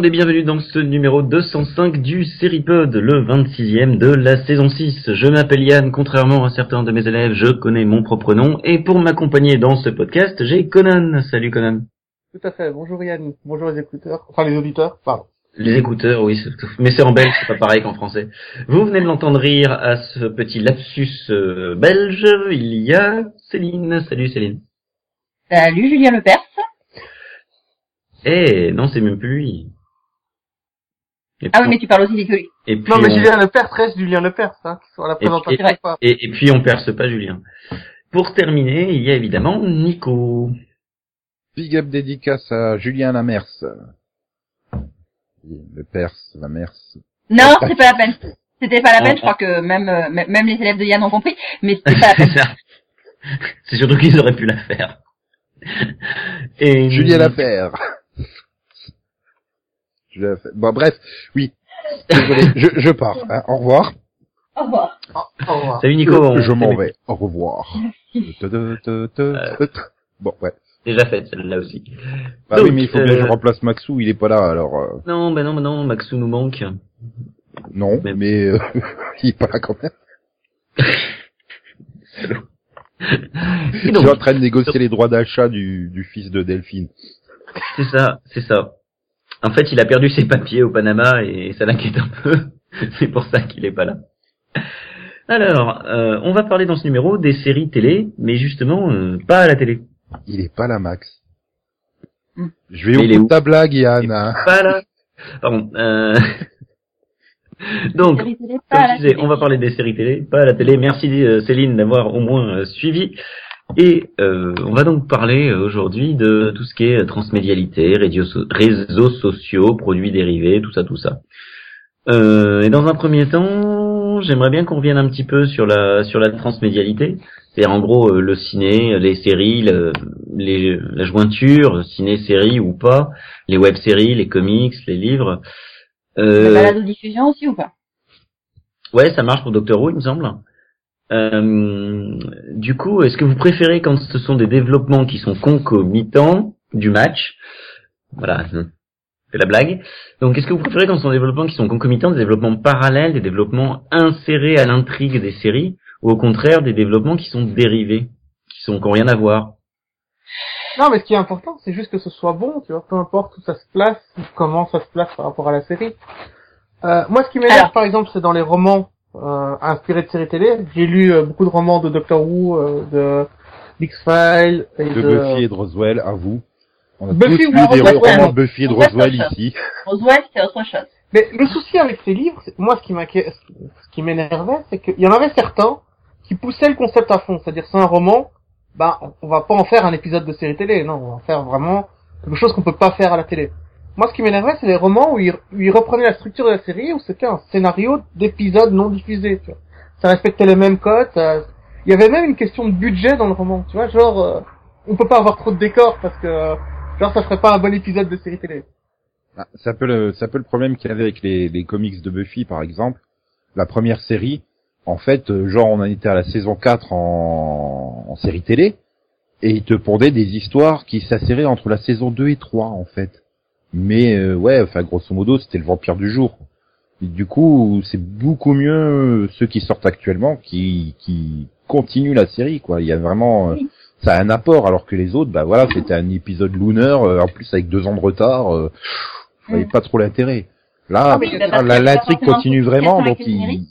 Monde et bienvenue dans ce numéro 205 du Seripod, le 26e de la saison 6. Je m'appelle Yann, contrairement à certains de mes élèves, je connais mon propre nom et pour m'accompagner dans ce podcast, j'ai Conan. Salut Conan. Tout à fait, bonjour Yann, bonjour les écouteurs, enfin les auditeurs, pardon. Les écouteurs, oui, mais c'est en belge, c'est pas pareil qu'en français. Vous venez de l'entendre rire à ce petit lapsus euh, belge, il y a Céline. Salut Céline. Salut Julien Lepers. Eh, non, c'est même plus lui. Ah oui, mais tu parles aussi de lui. Et puis non, mais Julien Lepers reste Julien Lepers, hein, qui à la présentation. Et, et, et, puis on perce pas Julien. Pour terminer, il y a évidemment Nico. Big up dédicace à Julien Lamers. Le Perse, Lamers. Non, c'est pas la peine. C'était pas la peine, je crois que même, euh, même les élèves de Yann ont compris, mais c'était pas la peine. c'est surtout qu'ils auraient pu la faire. Et... Julien Bon, bref, oui. Désolé, je, je pars. Hein. Au revoir. Au revoir. Au revoir. Salut Nico. Je, m'en vais. Au revoir. Euh... Bon, ouais. Déjà fait celle-là aussi. Bah oui, mais il faut bien que je euh, remplace Maxou, il est pas là, alors. Euh... Non, bah non, bah non, Maxou nous manque. Non, mais, mais euh, il est pas là quand même. il est en train de négocier les droits d'achat du, du fils de Delphine. C'est ça, c'est ça. En fait, il a perdu ses papiers au Panama et ça l'inquiète un peu. c'est pour ça qu'il est pas là. Alors, euh, on va parler dans ce numéro des séries télé, mais justement euh, pas à la télé. Il est pas là, Max. Hmm. Je vais au bout de ta blague, Yann. Hein. Pas là. Pardon. Euh... Donc, comme je disais, on va parler des séries télé, pas à la télé. Merci euh, Céline d'avoir au moins euh, suivi. Et euh, on va donc parler aujourd'hui de tout ce qui est transmédialité, réseaux sociaux, produits dérivés, tout ça, tout ça. Euh, et dans un premier temps, j'aimerais bien qu'on revienne un petit peu sur la sur la transmédialité, c'est-à-dire en gros le ciné, les séries, les, la jointure, ciné, série ou pas, les web-séries, les comics, les livres. Euh... La balade diffusion aussi ou pas? Ouais, ça marche pour Doctor Who, il me semble. Euh, du coup, est-ce que vous préférez quand ce sont des développements qui sont concomitants du match? Voilà, c'est la blague. Donc, est-ce que vous préférez quand ce sont des développements qui sont concomitants, des développements parallèles, des développements insérés à l'intrigue des séries, ou au contraire des développements qui sont dérivés, qui sont qui n'ont rien à voir? Non, mais ce qui est important, c'est juste que ce soit bon, tu vois, peu importe où ça se place, comment ça se place par rapport à la série. Euh, moi, ce qui m'énerve, par exemple, c'est dans les romans euh, inspirés de séries télé. J'ai lu euh, beaucoup de romans de Doctor Who, euh, de X-Files et de, Buffy et de Roswell, à vous. On a Buffy tous lu des romans de Buffy et de Roswell ici. Roswell, c'est autre chose. Mais le souci avec ces livres, moi, ce qui ce qui m'énervait, c'est qu'il y en avait certains qui poussaient le concept à fond. C'est-à-dire, c'est un roman, bah on va pas en faire un épisode de série télé, non, on va faire vraiment quelque chose qu'on peut pas faire à la télé. Moi, ce qui m'énervait, c'est les romans où ils, reprenaient la structure de la série, où c'était un scénario d'épisodes non diffusés. Tu vois. Ça respectait les mêmes codes. Il y avait même une question de budget dans le roman. Tu vois, genre, euh, on peut pas avoir trop de décors parce que, genre, ça ferait pas un bon épisode de série télé. Ah, c'est un peu le, le problème qu'il y avait avec les, les comics de Buffy, par exemple. La première série, en fait, euh, genre on en était à la saison 4 en, en série télé, et ils te pondaient des histoires qui s'asserraient entre la saison 2 et 3 en fait. Mais euh, ouais, enfin grosso modo, c'était le vampire du jour. Et du coup, c'est beaucoup mieux ceux qui sortent actuellement qui qui continuent la série quoi. Il y a vraiment euh, ça a un apport alors que les autres bah voilà, c'était un épisode lunar en plus avec deux ans de retard, euh, voyez pas trop l'intérêt. Là, ah, l'intrigue continue vraiment donc il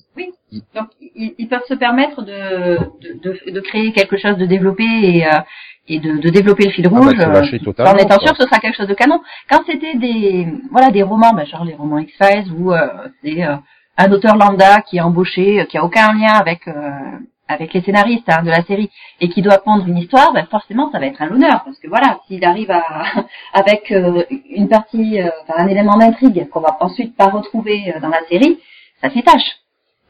donc ils, peuvent se permettre de, de, de, créer quelque chose de développé et, euh, et de, de, développer le fil ah bah, rouge euh, en étant sûr que ce sera quelque chose de canon. Quand c'était des voilà des romans, bah, genre les romans X-Files où euh, c'est un auteur lambda qui est embauché, qui a aucun lien avec avec les scénaristes hein, de la série et qui doit pondre une histoire, bah, forcément ça va être un honneur parce que voilà, s'il arrive à avec une partie, un élément d'intrigue qu'on va ensuite pas retrouver dans la série, ça fait tâche.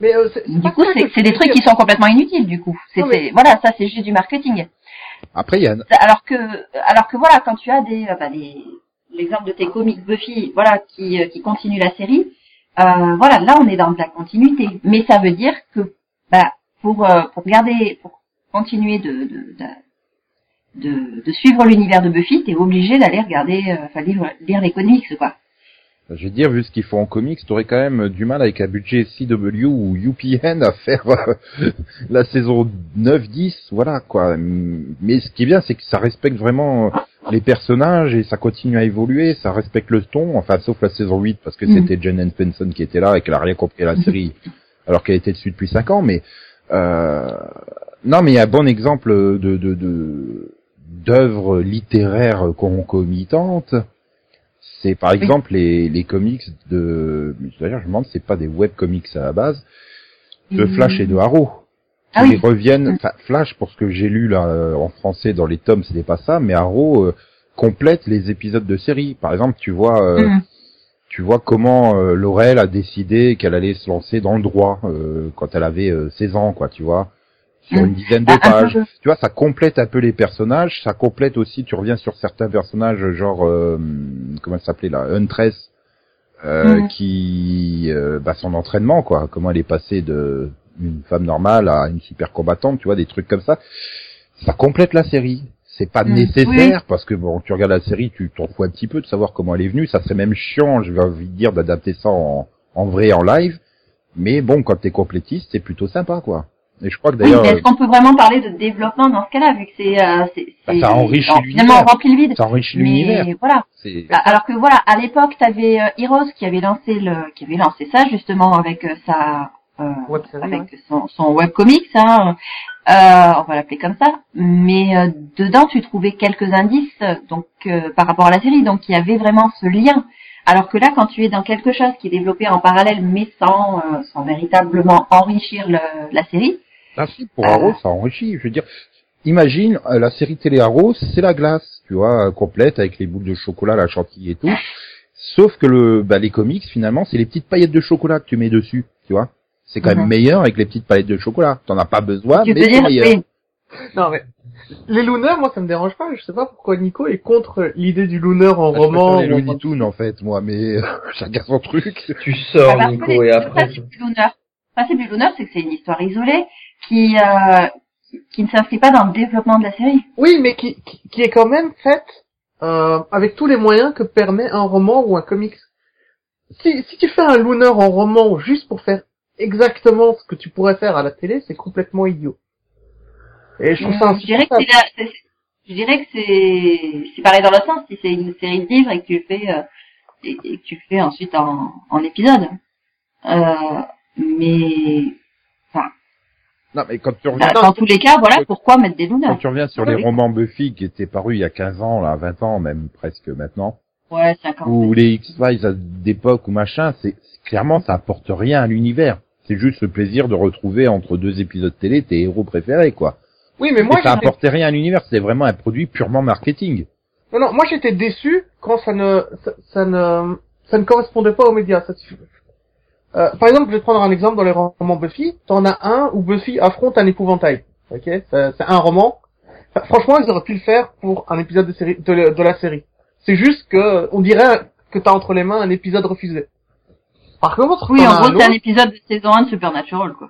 Mais euh, du coup, c'est des trucs qui sont complètement inutiles. Du coup, c'est voilà, ça c'est juste du marketing. Après, Yann. Alors que, alors que voilà, quand tu as des, euh, bah, des l'exemple de tes comics Buffy, voilà, qui euh, qui continuent la série, euh, voilà, là on est dans de la continuité. Mais ça veut dire que, bah, pour pour garder, pour continuer de de, de, de, de suivre l'univers de Buffy, t'es obligé d'aller regarder, enfin lire, lire les comics, quoi. Je vais dire, vu ce qu'ils font en comics, t'aurais quand même du mal avec un budget CW ou UPN à faire euh, la saison 9-10, voilà quoi. Mais ce qui est bien, c'est que ça respecte vraiment les personnages et ça continue à évoluer, ça respecte le ton, enfin sauf la saison 8 parce que Mhm. c'était Jen Benson qui était là et qu'elle a rien compris à la série alors qu'elle était dessus depuis 5 ans, mais euh, non mais il y a un bon exemple de de de d'œuvres littéraires concomitantes. C'est par exemple les, les comics de d'ailleurs je me demande c'est pas des web comics à la base de Flash et de Arrow. Ah oui. reviennent enfin, Flash pour ce que j'ai lu là euh, en français dans les tomes, c'était pas ça, mais Arrow euh, complète les épisodes de série. Par exemple, tu vois euh, Mhm. tu vois comment euh, Laurel a décidé qu'elle allait se lancer dans le droit euh, quand elle avait euh, 16 ans quoi, tu vois. Sur une dizaine de Ah, un pages. peu. Tu vois, ça complète un peu les personnages, ça complète aussi, tu reviens sur certains personnages genre euh, comment elle s'appelait là, Huntress euh, qui euh, bah, son entraînement quoi, comment elle est passée de une femme normale à une super combattante, tu vois, des trucs comme ça. Ça complète la série. C'est pas Mhm. nécessaire parce que bon, tu regardes la série, tu t'en fous un petit peu de savoir comment elle est venue. Ça serait même chiant, je vais envie de dire, d'adapter ça en, en vrai, en live. Mais bon, quand t'es complétiste, c'est plutôt sympa, quoi. Et je crois que Oui, d'ailleurs, mais est-ce qu'on peut vraiment parler de développement dans ce cas-là, vu que c'est, euh, c'est, Bah, c'est- ça enrichit alors, l'univers. Finalement, on remplit le vide. ça enrichit Mais l'univers. voilà. C'est Bah, Alors que voilà, à l'époque, t'avais euh, Heroes qui avait lancé le, qui avait lancé ça justement avec euh, sa, euh, Web avec ouais. son, son webcomics, hein, euh, on va l'appeler comme ça. Mais euh, dedans, tu trouvais quelques indices, euh, donc euh, par rapport à la série, donc il y avait vraiment ce lien. Alors que là, quand tu es dans quelque chose qui est développé en parallèle, mais sans, euh, sans véritablement enrichir le, la série, Ah si, pour. Arrow, ça enrichit. Je veux dire, imagine euh, la série télé Arrow, c'est la glace, tu vois, euh, complète avec les boules de chocolat, la chantilly et tout. Sauf que le, bah, les comics, finalement, c'est les petites paillettes de chocolat que tu mets dessus, tu vois. C'est quand même Mhm. meilleur avec les petites paillettes de chocolat. T'en as pas besoin, tu mais c'est dire, meilleur. Non mais les Looners, moi ça me dérange pas. Je sais pas pourquoi Nico est contre l'idée du Looner en Ah, je roman. les ou en- Looney Tunes, en fait, moi, mais euh, chacun son truc. Tu Bah, sors, parce que Nico, les- et après... le principe du Looner, c'est que c'est une histoire isolée qui, euh, qui- qui ne s'inscrit pas dans le développement de la série. Oui, mais qui, qui, qui est quand même faite euh, avec tous les moyens que permet un roman ou un comics. Si, si tu fais un Looner en roman juste pour faire exactement ce que tu pourrais faire à la télé, c'est complètement idiot. Et je trouve ça je dirais que c'est la- c'est- je dirais que c'est, c'est pareil dans l'autre sens, si c'est une série de livres et que tu le fais, euh, et, et que tu le fais ensuite en, en épisode. Euh, mais, Non, mais quand tu reviens, bah, dans tous les cas, voilà, pourquoi mettre des quand tu reviens sur Oui. les romans Buffy qui étaient parus il y a 15 ans, là, 20 ans, même presque maintenant, Ouais, 50. ou les X-Files d'époque ou machin, c'est c'est- clairement ça apporte rien à l'univers. C'est juste le plaisir de retrouver entre deux épisodes télé tes héros préférés, quoi. Oui, mais moi Et ça apportait rien à l'univers, c'était vraiment un produit purement marketing. non, non, moi j'étais déçu quand ça ne, ça, ça ne, ça ne correspondait pas aux médias. Ça, suffit. Euh, par exemple, je vais te prendre un exemple dans les romans Buffy. T'en as un où Buffy affronte un épouvantail. Ok, c'est un roman. Enfin, franchement, ils auraient pu le faire pour un épisode de, série, de, la- de la série. C'est juste que on dirait que t'as entre les mains un épisode refusé. Par contre, Oui, en gros, un c'est un épisode de saison 1 de Supernatural, quoi.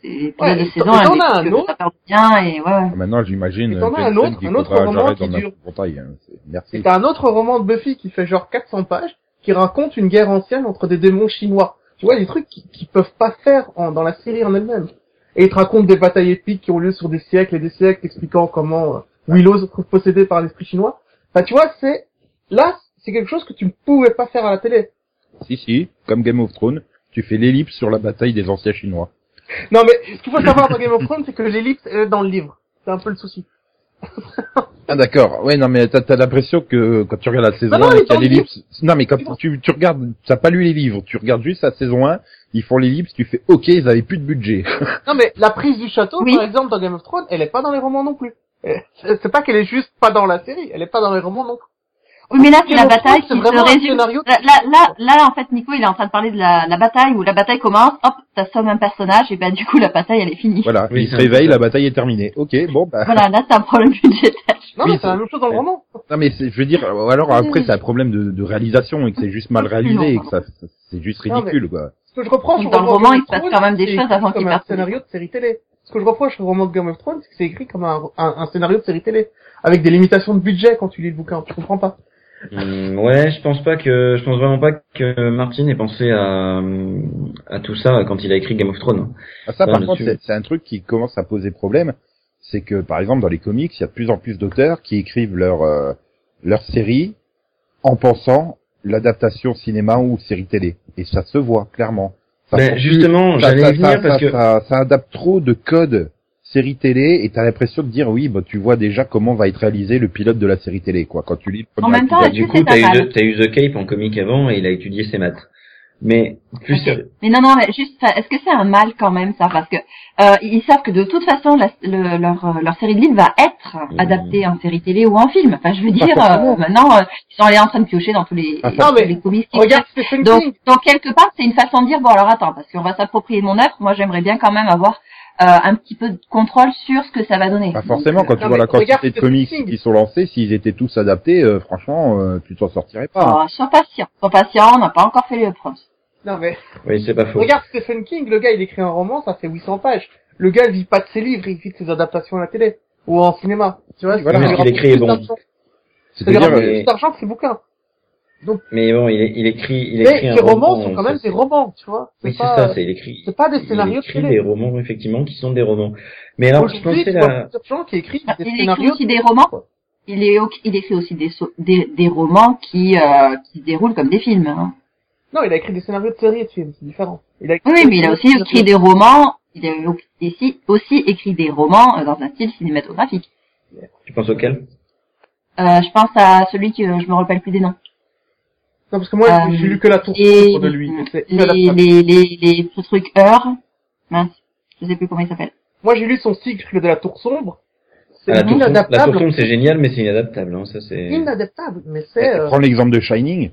C'est Ouais, de saison t'en- 1, t'en as un que autre. ça perd bien, et ouais, ouais. Maintenant, j'imagine Et t'en as un autre- qui un autre faudra roman j'arrête qui dans dure- un portail. Hein. C'est- Merci. Et t'as un autre roman de Buffy qui fait genre 400 pages, qui raconte une guerre ancienne entre des démons chinois. Tu vois, des trucs qui, qui peuvent pas faire en- dans la série en elle-même. Et il te raconte des batailles épiques qui ont lieu sur des siècles et des siècles, expliquant comment euh, Willow se trouve possédée par l'esprit chinois. Enfin, tu vois, c'est là, c'est quelque chose que tu ne pouvais pas faire à la télé. Si, si, comme Game of Thrones, tu fais l'ellipse sur la bataille des anciens chinois. Non, mais ce qu'il faut savoir dans Game of Thrones, c'est que l'ellipse est dans le livre. C'est un peu le souci. Ah d'accord, ouais non mais t'as as, l'impression que quand tu regardes la saison Non, non, 1 il et qu'il y a l'ellipse... Non mais quand tu, tu regardes, t'as pas lu les livres, tu regardes juste la saison 1, ils font l'ellipse, tu fais ok, ils avaient plus de budget. Non, mais la prise du château, Oui. par exemple, dans Game of Thrones, elle est pas dans les romans non plus. Euh, C'est c'est pas qu'elle est juste pas dans la série, elle est pas dans les romans non plus. Oui, mais là, c'est la bataille qui c'est se résume. scénario Là, là, là, en fait, Nico, il est en train de parler de la, la bataille où la bataille commence, hop, t'assommes un personnage, et ben, du coup, la bataille, elle est finie. voilà, Oui, ils se peu la ça. bataille est terminée. Ok, bon bah... Voilà, là, c'est un problème budgétaire. Non, Oui, mais c'est la même chose dans le roman. Non mais c'est- je veux dire, alors après c'est un problème de, de réalisation et que c'est juste mal réalisé et que ça, ça- c'est juste Non, mais- ridicule quoi. Ce que je au dans le roman il se passe quand même des choses c'est avant écrit qu'il comme un parte. scénario de série télé. Ce que je reproche au roman de Game of Thrones, c'est que c'est écrit comme un, un, un scénario de série télé. Avec des limitations de budget quand tu lis le bouquin. Tu comprends pas. Hum, ouais, je pense pas que, je pense vraiment pas que Martin ait pensé à, à tout ça quand il a écrit Game of Thrones. Ah, ça, par contre, c'est- un truc qui commence à poser problème. C'est que, par exemple, dans les comics, il y a de plus en plus d'auteurs qui écrivent leur euh, leur série en pensant l'adaptation cinéma ou série télé. Et ça se voit clairement. Ça Ben, justement, j'allais venir ça- parce ça- que ça, ça adapte trop de codes série télé et t'as l'impression de dire oui, bah tu vois déjà comment va être réalisé le pilote de la série télé, quoi. Quand tu lis le En premier même temps, épisode. du coup, t'as eu, The- t'as eu The Cape en comic avant et il a étudié ses maths. Mais plus Ok. Mais non, non, mais juste, est-ce que c'est un mal quand même ça? Parce que euh, ils savent que de toute façon, la- le- leur, euh, leur série de livres va être Mhm. adaptée en série télé ou en film. Enfin, je veux dire, euh, maintenant, euh, ils sont allés en train de piocher dans tous les, Ah, dans mais tous les comics. Regarde Donc, donc quelque part, c'est une façon de dire bon alors attends, parce qu'on va s'approprier mon œuvre. Moi, j'aimerais bien quand même avoir euh, un petit peu de contrôle sur ce que ça va donner. Pas forcément, quand tu vois la quantité de comics qui sont lancés, s'ils étaient tous adaptés, euh, franchement, euh, tu t'en sortirais pas. Oh, sois patient, sois patient, on n'a pas encore fait les preuves. Non mais oui, c'est pas faux. regarde Stephen King, le gars il écrit un roman, ça fait 800 pages. Le gars il vit pas de ses livres, il vit de ses adaptations à la télé ou en cinéma. Tu vois, Voilà, lui ce qu'il rapporte écrit est bon. d'argent. Ça lui C'est-à-dire, rapporte euh, plus d'argent que ses bouquins. Mais bon, il, est- il écrit, il écrit Mais un ses roman, romans sont quand même des romans, tu vois. Oui, c'est pas, ça, c'est il écrit. c'est pas des il scénarios de écrit des romans effectivement qui sont des romans. Mais alors, je Aujourd'hui, pensais là, qui Ah, des il écrit aussi de des romans quoi. Il, est, il écrit aussi des, so- des, des romans qui, euh, qui se déroulent comme des films. Hein. Non, il a écrit des scénarios de séries et de films, c'est différent. Il a Oui, mais il a aussi scénarios écrit des romans. Il a aussi, aussi écrit des romans dans un style cinématographique. tu penses auquel? Euh, je pense à celui que je me rappelle plus des noms. Non, parce que moi, Euh, j'ai lu que la tour Et sombre de lui. les, inadaptable. les, les, les, ce truc Heure. Mince, je sais plus comment il s'appelle. Moi, j'ai lu son cycle de la tour sombre. C'est Ah, La tour sombre- la inadaptable. tour sombre, c'est génial, mais c'est inadaptable. Hein, ça c'est. Inadaptable, mais c'est... euh, Prends l'exemple de Shining.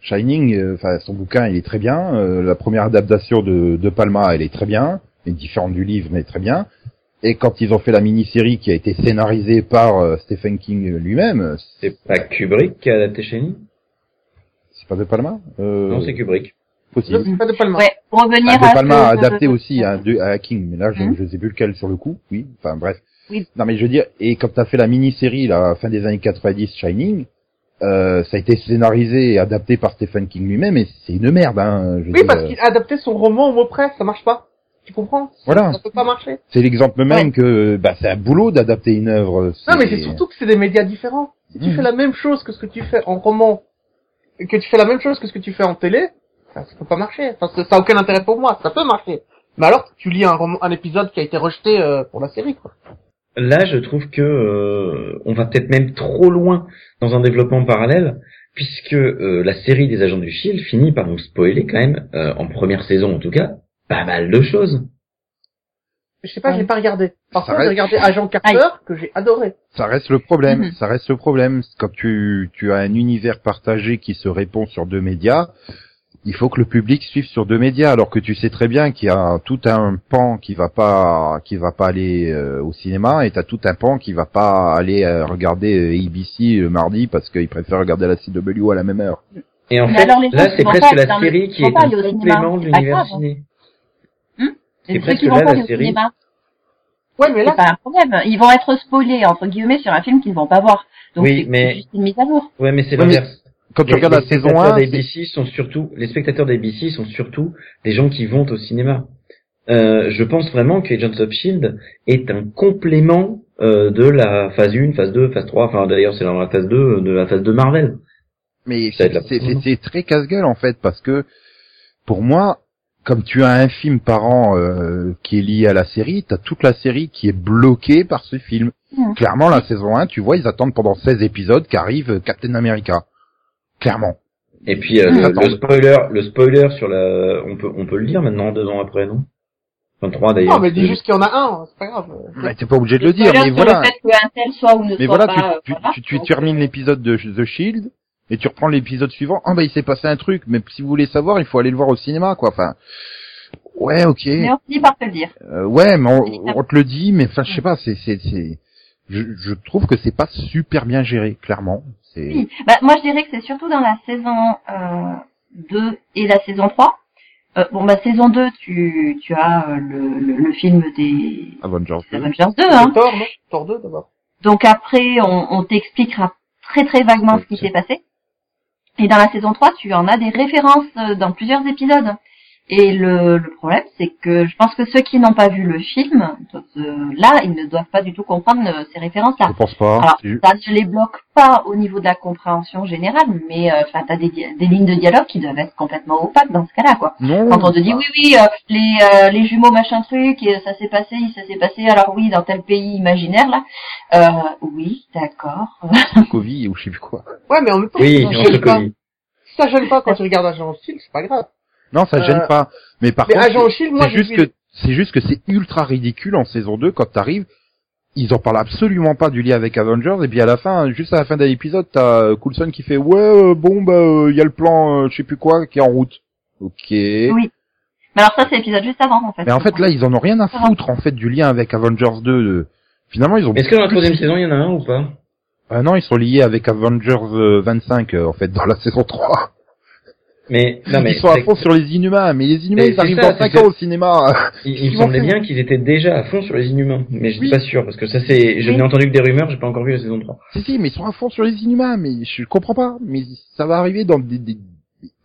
Shining, euh, enfin son bouquin, il est très bien. Euh, la première adaptation de, de Palma, elle est très bien. Elle est différente du livre, mais très bien. Et quand ils ont fait la mini-série qui a été scénarisée par euh, Stephen King lui-même, C'est pas Kubrick qui a adapté Shining? C'est pas de Palma euh, Non, c'est Kubrick. possible. c'est pas de Palma. Ouais, pour revenir Ah, à de Palma a ce- adapté aussi à, de- à King, mais là je, Mhm. je sais plus lequel sur le coup. Oui, enfin bref. Oui. Non mais je veux dire, et quand t'as fait la mini-série là, fin des années 90, Shining, euh, ça a été scénarisé et adapté par Stephen King lui-même, et c'est une merde. Hein, je veux Oui, dire, parce qu'il a adapté son roman au mot près, ça marche pas. Tu comprends? Voilà. Ça peut pas marcher. C'est l'exemple même Ouais. que bah, c'est un boulot d'adapter une œuvre. Non, mais c'est surtout que c'est des médias différents. Si tu Mhm. fais la même chose que ce que tu fais en roman, que tu fais la même chose que ce que tu fais en télé, ça, ça peut pas marcher. Ça ça a aucun intérêt pour moi. Ça peut marcher. Mais alors, tu lis un épisode qui a été rejeté euh, pour la série, quoi. Là, je trouve que euh, on va peut-être même trop loin dans un développement parallèle, puisque euh, la série des Agents du Shield finit par nous spoiler quand même, en première saison en tout cas, pas mal de choses. Je sais pas, je l'ai pas regardé. Par Ça contre, j'ai reste- regardé Agent Carter, que j'ai adoré. Ça reste le problème. Mhm. Ça reste le problème. Quand tu, tu as un univers partagé qui se répond sur deux médias, il faut que le public suive sur deux médias, alors que tu sais très bien qu'il y a tout un pan qui va pas qui va pas aller euh, au cinéma et t'as tout un pan qui va pas aller euh, regarder euh, ABC le mardi parce qu'il préfère regarder la CW à la même heure. Et en fait, là, c'est presque pas la série qui est un complément de l'univers grave. ciné. C'est presque qui vont là, pas la au série. cinéma. Ouais, mais là, C'est pas un problème. Ils vont être spoilés, entre guillemets, sur un film qu'ils ne vont pas voir. Donc Oui, c'est mais- c'est juste une mise à jour. Ouais, mais c'est Ouais, l'inverse. Quand tu Les- regardes les la saison spectateurs 1, c'est- d'ABC sont surtout, les spectateurs d'ABC sont surtout des gens qui vont au cinéma. Euh, je pense vraiment que Agents of Shield est un complément euh, de la phase 1, phase 2, phase 3, enfin d'ailleurs c'est dans la phase 2 euh, de la phase 2 Marvel. Mais c'est très casse-gueule en fait parce que pour moi, comme tu as un film par an euh, qui est lié à la série, t'as toute la série qui est bloquée par ce film. Clairement, la saison 1, tu vois, ils attendent pendant 16 épisodes qu'arrive euh, Captain America. Clairement. Et puis euh, Mmh. le, spoiler, le spoiler sur la, on peut on peut le dire maintenant deux ans après non? Enfin trois d'ailleurs. non, mais dis juste qu'il y en a un, c'est pas grave. Ouais, T'es pas obligé de le dire, mais voilà. Le fait qu'un tel soit ou ne Mais soit voilà, pas, tu, euh, tu, voilà. tu, tu termines l'épisode de The Shield et tu reprends l'épisode suivant. Ah bah il s'est passé un truc, mais si vous voulez savoir, il faut aller le voir au cinéma, quoi. Enfin, ouais, ok. Mais on finit par te le dire. Euh, ouais, mais on, on te le dit, mais enfin, je sais pas, c'est, c'est, c'est, je, je trouve que c'est pas super bien géré, clairement. C'est, Oui. Bah, moi, je dirais que c'est surtout dans la saison euh, 2 et la saison 3. Euh, bon, bah, saison 2, tu, tu as euh, le, le, le film des Avengers. des 2. Avengers 2, C'est hein. Thor, non? Thor 2 d'abord. Donc après, on, on t'expliquera très très vaguement Oui, ce qui c'est- s'est passé. Et dans la saison 3, tu en as des références euh, dans plusieurs épisodes. Et le, le problème, c'est que je pense que ceux qui n'ont pas vu le film, euh, là, ils ne doivent pas du tout comprendre euh, ces références-là. Je pense pas. Alors, ça ne les bloque pas au niveau de la compréhension générale, mais euh, enfin, t'as des, des lignes de dialogue qui doivent être complètement opaques dans ce cas-là, quoi. Non. Quand on te dit oui, oui, euh, les, euh, les jumeaux machin truc, et ça s'est passé, ça s'est passé, alors oui, dans tel pays imaginaire là, euh, oui, d'accord. Covid ou je sais plus quoi. Ouais, mais en même temps, Oui, ça on gêne se. Si ça gêne pas quand tu regardes Agent Shield, c'est pas grave. Non, ça gêne Euh, pas. Mais par Mais contre, c'est juste que c'est juste que c'est ultra ridicule en saison 2 quand t'arrives. Ils en parlent absolument pas du lien avec Avengers et puis à la fin, juste à la fin de l'épisode, t'as euh, Coulson qui fait ouais euh, bon bah il y a le plan euh, je sais plus quoi qui est en route. Ok. Oui. Mais alors ça, c'est l'épisode juste avant, en fait. Mais en fait là ils en ont rien à foutre en fait du lien avec Avengers 2. de- Finalement ils ont. Est-ce que dans la troisième saison, il y en a un ou pas? Ah non ils sont liés avec Avengers euh, 25 euh, en fait dans la saison 3. Mais non, mais ils sont à fond sur les Inhumains, mais les Inhumains Mais ils arrivent ça, dans 5 c'est ans au cinéma. il, il me semblait bien qu'ils étaient déjà à fond sur les Inhumains, mais je suis Oui. pas sûr parce que ça c'est, je Oui. n'ai entendu que des rumeurs, j'ai pas encore vu la saison 3. Si si mais ils sont à fond sur les Inhumains, mais je comprends pas. Mais ça va arriver dans des, des-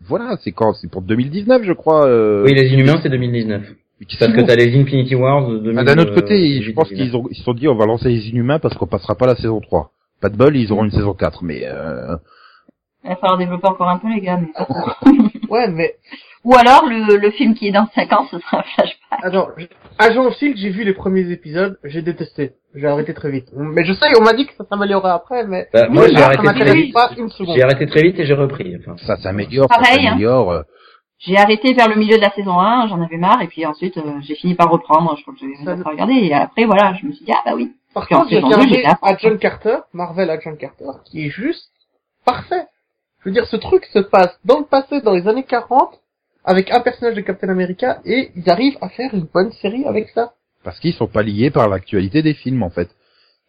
voilà c'est quand c'est pour 2019 je crois. euh, Oui, les Inhumains c'est 2019. mais qu'est-ce Parce que t'as les Infinity Wars de 2000, Ah, D'un autre euh, côté, je pense 2019. qu'ils ont, ils se sont dit, on va lancer les Inhumains parce qu'on passera pas la saison 3. Pas de bol, ils auront une saison 4, mais euh, Il va falloir développer encore un peu, les gars. Mais... Ouais, mais Ou alors, le, le film qui est dans 5 ans, ce sera un flashback. attends, je- Agent Shield, j'ai vu les premiers épisodes, j'ai détesté. J'ai arrêté très vite. Mais je sais, on m'a dit que ça s'améliorerait après, mais Bah, moi j'ai arrêté ça très vite. pas une seconde. J'ai arrêté très vite et j'ai repris. Enfin, ça s'améliore, ça Pareil, hein. s'améliore. euh. J'ai arrêté vers le milieu de la saison 1, j'en avais marre, et puis ensuite, euh, j'ai fini par reprendre. Je crois que j'avais regardé, et après, voilà, je me suis dit, ah bah oui. Par contre, j'ai regardé à. Agent Carter, Marvel Agent Carter, qui est juste parfait. Je veux dire, ce truc se passe dans le passé, dans les années 40, avec un personnage de Captain America, et ils arrivent à faire une bonne série avec ça. Parce qu'ils sont pas liés par l'actualité des films, en fait.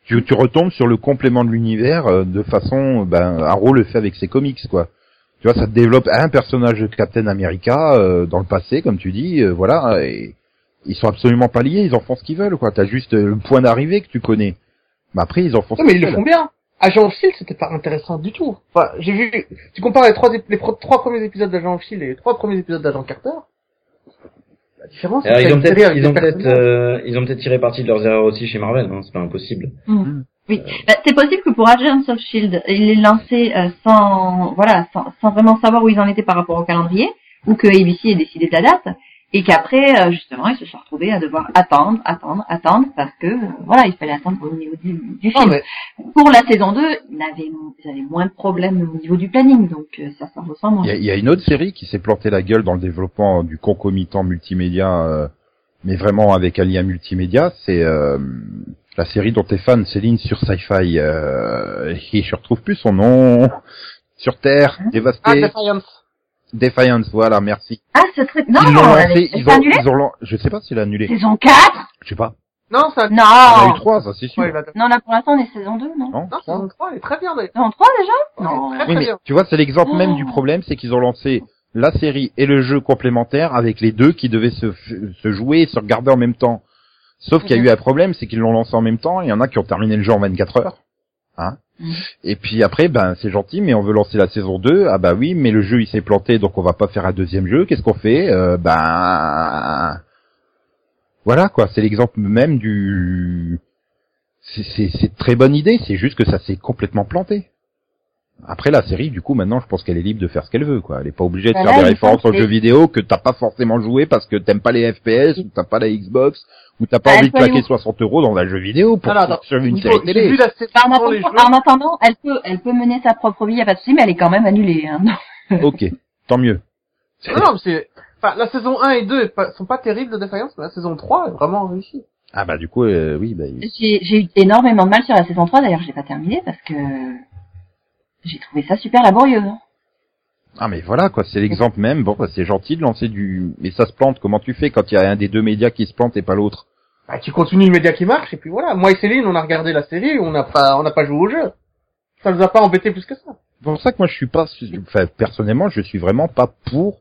Tu, tu retombes sur le complément de l'univers euh, de façon, ben, Arrow le fait avec ses comics, quoi. Tu vois, ça te développe un personnage de Captain America euh, dans le passé, comme tu dis, euh, voilà, et ils sont absolument pas liés, ils en font ce qu'ils veulent, quoi. T'as juste le point d'arrivée que tu connais. Mais après, ils en font ce Non, mais ils le font bien. Agent Shield, c'était pas intéressant du tout. Enfin, j'ai vu, tu compares les trois, les trois premiers épisodes d'Agent Shield et les trois premiers épisodes d'Agent Carter. La différence, c'est Alors, que ils c'est ont peut-être, ils ont peut-être, euh, ils ont peut-être tiré parti de leurs erreurs aussi chez Marvel. Hein, c'est pas impossible. Oui, Bah, c'est possible que pour Agents of Shield, il l'ait lancé euh, sans, voilà, sans, sans vraiment savoir où ils en étaient par rapport au calendrier, ou que ABC ait décidé de la date, et qu'après, euh, justement, ils se sont retrouvés à devoir attendre, attendre, attendre, parce que, euh, voilà, il fallait attendre au niveau du, du Non, film. mais Pour la saison 2, ils avaient, ils avaient moins de problèmes au niveau du planning, donc euh, ça, ça ressemble. Il y, a, il y a une autre série qui s'est planté la gueule dans le développement du concomitant multimédia, euh, mais vraiment avec un lien multimédia, c'est euh, la série dont t'es fan, Céline, sur Sci-Fi. Euh, et je retrouve plus son nom. Sur Terre, ah, dévasté, Defiance. Defiance, voilà, merci. Ah, ce truc, non, ils l'ont lancé, ils ont, annulée ils ont, je sais pas s'il a annulé, Saison 4 je sais pas. Non, ça, Il y en a eu Non trois, ça c'est sûr. ouais, Non, là, pour l'instant, on est saison 2, non Non, non, saison 3, elle est très bien, d'ailleurs. Saison 3, déjà Non. Ouais, très, Oui, très mais bien. tu vois, c'est l'exemple même Oh. du problème, c'est qu'ils ont lancé la série et le jeu complémentaire avec les deux qui devaient se, se jouer et se regarder en même temps. Sauf qu'il y a eu un problème, c'est qu'ils l'ont lancé en même temps, il y en a qui ont terminé le jeu en 24 heures. Hein Mhm. et puis après, ben c'est gentil, mais on veut lancer la saison 2. Ah bah oui, mais le jeu il s'est planté, donc on va pas faire un deuxième jeu. Qu'est-ce qu'on fait? Euh, Ben voilà quoi, c'est l'exemple même du. C'est- très bonne idée, c'est juste que ça s'est complètement planté. Après la série, du coup, maintenant, je pense qu'elle est libre de faire ce qu'elle veut, quoi. Elle est pas obligée de Bah faire des références aux jeux vidéo que t'as pas forcément joué parce que t'aimes pas les FPS ou t'as pas la Xbox ou t'as pas Bah, envie de claquer aller- 60 euros dans un jeu vidéo pour sur une série télé. en, attendant, elle peut, elle peut mener sa propre vie, y a pas de souci, mais elle est quand même annulée. Hein. ok, tant mieux. Non, non, mais c'est, enfin, la saison 1 et 2 est pas- sont pas terribles de Defiance, mais la saison 3 est vraiment réussie. Ah bah du coup, euh, oui, bah, J'ai j'ai eu énormément de mal sur la saison 3, d'ailleurs, j'ai pas terminé parce que j'ai trouvé ça super laborieux. hein. Ah mais voilà quoi, c'est l'exemple même. Bon, bah, c'est gentil de lancer du, mais ça se plante. Comment tu fais quand il y a un des deux médias qui se plante et pas l'autre? Bah, tu continues le média qui marche, et puis voilà. Moi et Céline, on a regardé la série, on n'a pas, on n'a pas joué au jeu. Ça nous a pas embêté plus que ça. C'est pour ça que moi je suis pas, enfin personnellement, je suis vraiment pas pour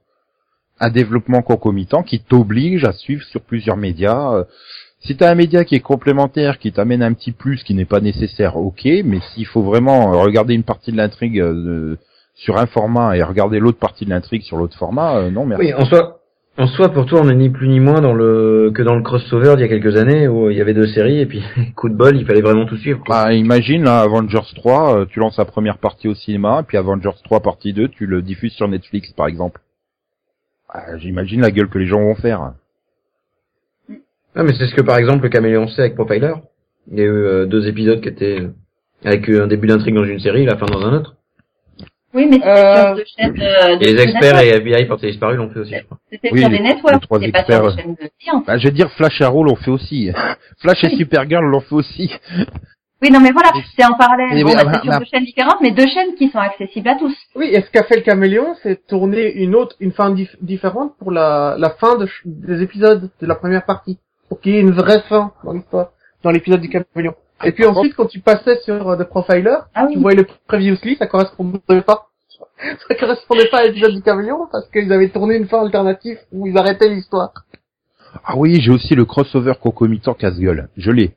un développement concomitant qui t'oblige à suivre sur plusieurs médias. Euh, Si t'as un média qui est complémentaire, qui t'amène un petit plus qui n'est pas nécessaire, ok, mais s'il faut vraiment regarder une partie de l'intrigue euh, sur un format et regarder l'autre partie de l'intrigue sur l'autre format, euh, non merci. Oui, en soi, en soi, pour toi, on n'est ni plus ni moins dans le que dans le crossover d'il y a quelques années où il y avait deux séries et puis coup de bol, il fallait vraiment tout suivre. quoi. Bah, imagine là, Avengers 3, euh, tu lances la première partie au cinéma, et puis Avengers 3 partie 2, tu le diffuses sur Netflix par exemple. Ah, J'imagine la gueule que les gens vont faire. Ah, mais c'est ce que par exemple le Caméléon sait avec Profiler. Il y a eu euh, deux épisodes qui étaient avec un début d'intrigue dans une série, la fin dans un autre. Oui, mais c'était Euh, sur deux chaînes de, de Et les experts et FBI portés disparus l'ont fait aussi, je crois. C'était Oui, sur les- des networks, trois c'était pas experts, sur des chaînes de science. Bah, je veux dire, Flash Arrow l'ont fait aussi. Flash et. Supergirl l'ont fait aussi. Oui, non, mais voilà, c'est en parallèle. Mais- Bon, mais- bah, sur deux chaînes différentes, mais deux chaînes qui sont accessibles à tous. Oui, et ce qu'a fait le caméléon, c'est tourner une autre, une fin dif- différente pour la, la fin de, ch- des épisodes de la première partie. Pour qu'il y ait une vraie fin dans l'histoire, dans l'épisode du caméléon. Et puis ensuite, quand tu passais sur euh, The Profiler, Ah tu oui. voyais le Previously, ça correspondait pas. Ça correspondait pas à l'épisode du caméléon parce qu'ils avaient tourné une fin alternative où ils arrêtaient l'histoire. Ah oui, j'ai aussi le crossover concomitant casse-gueule. Je l'ai.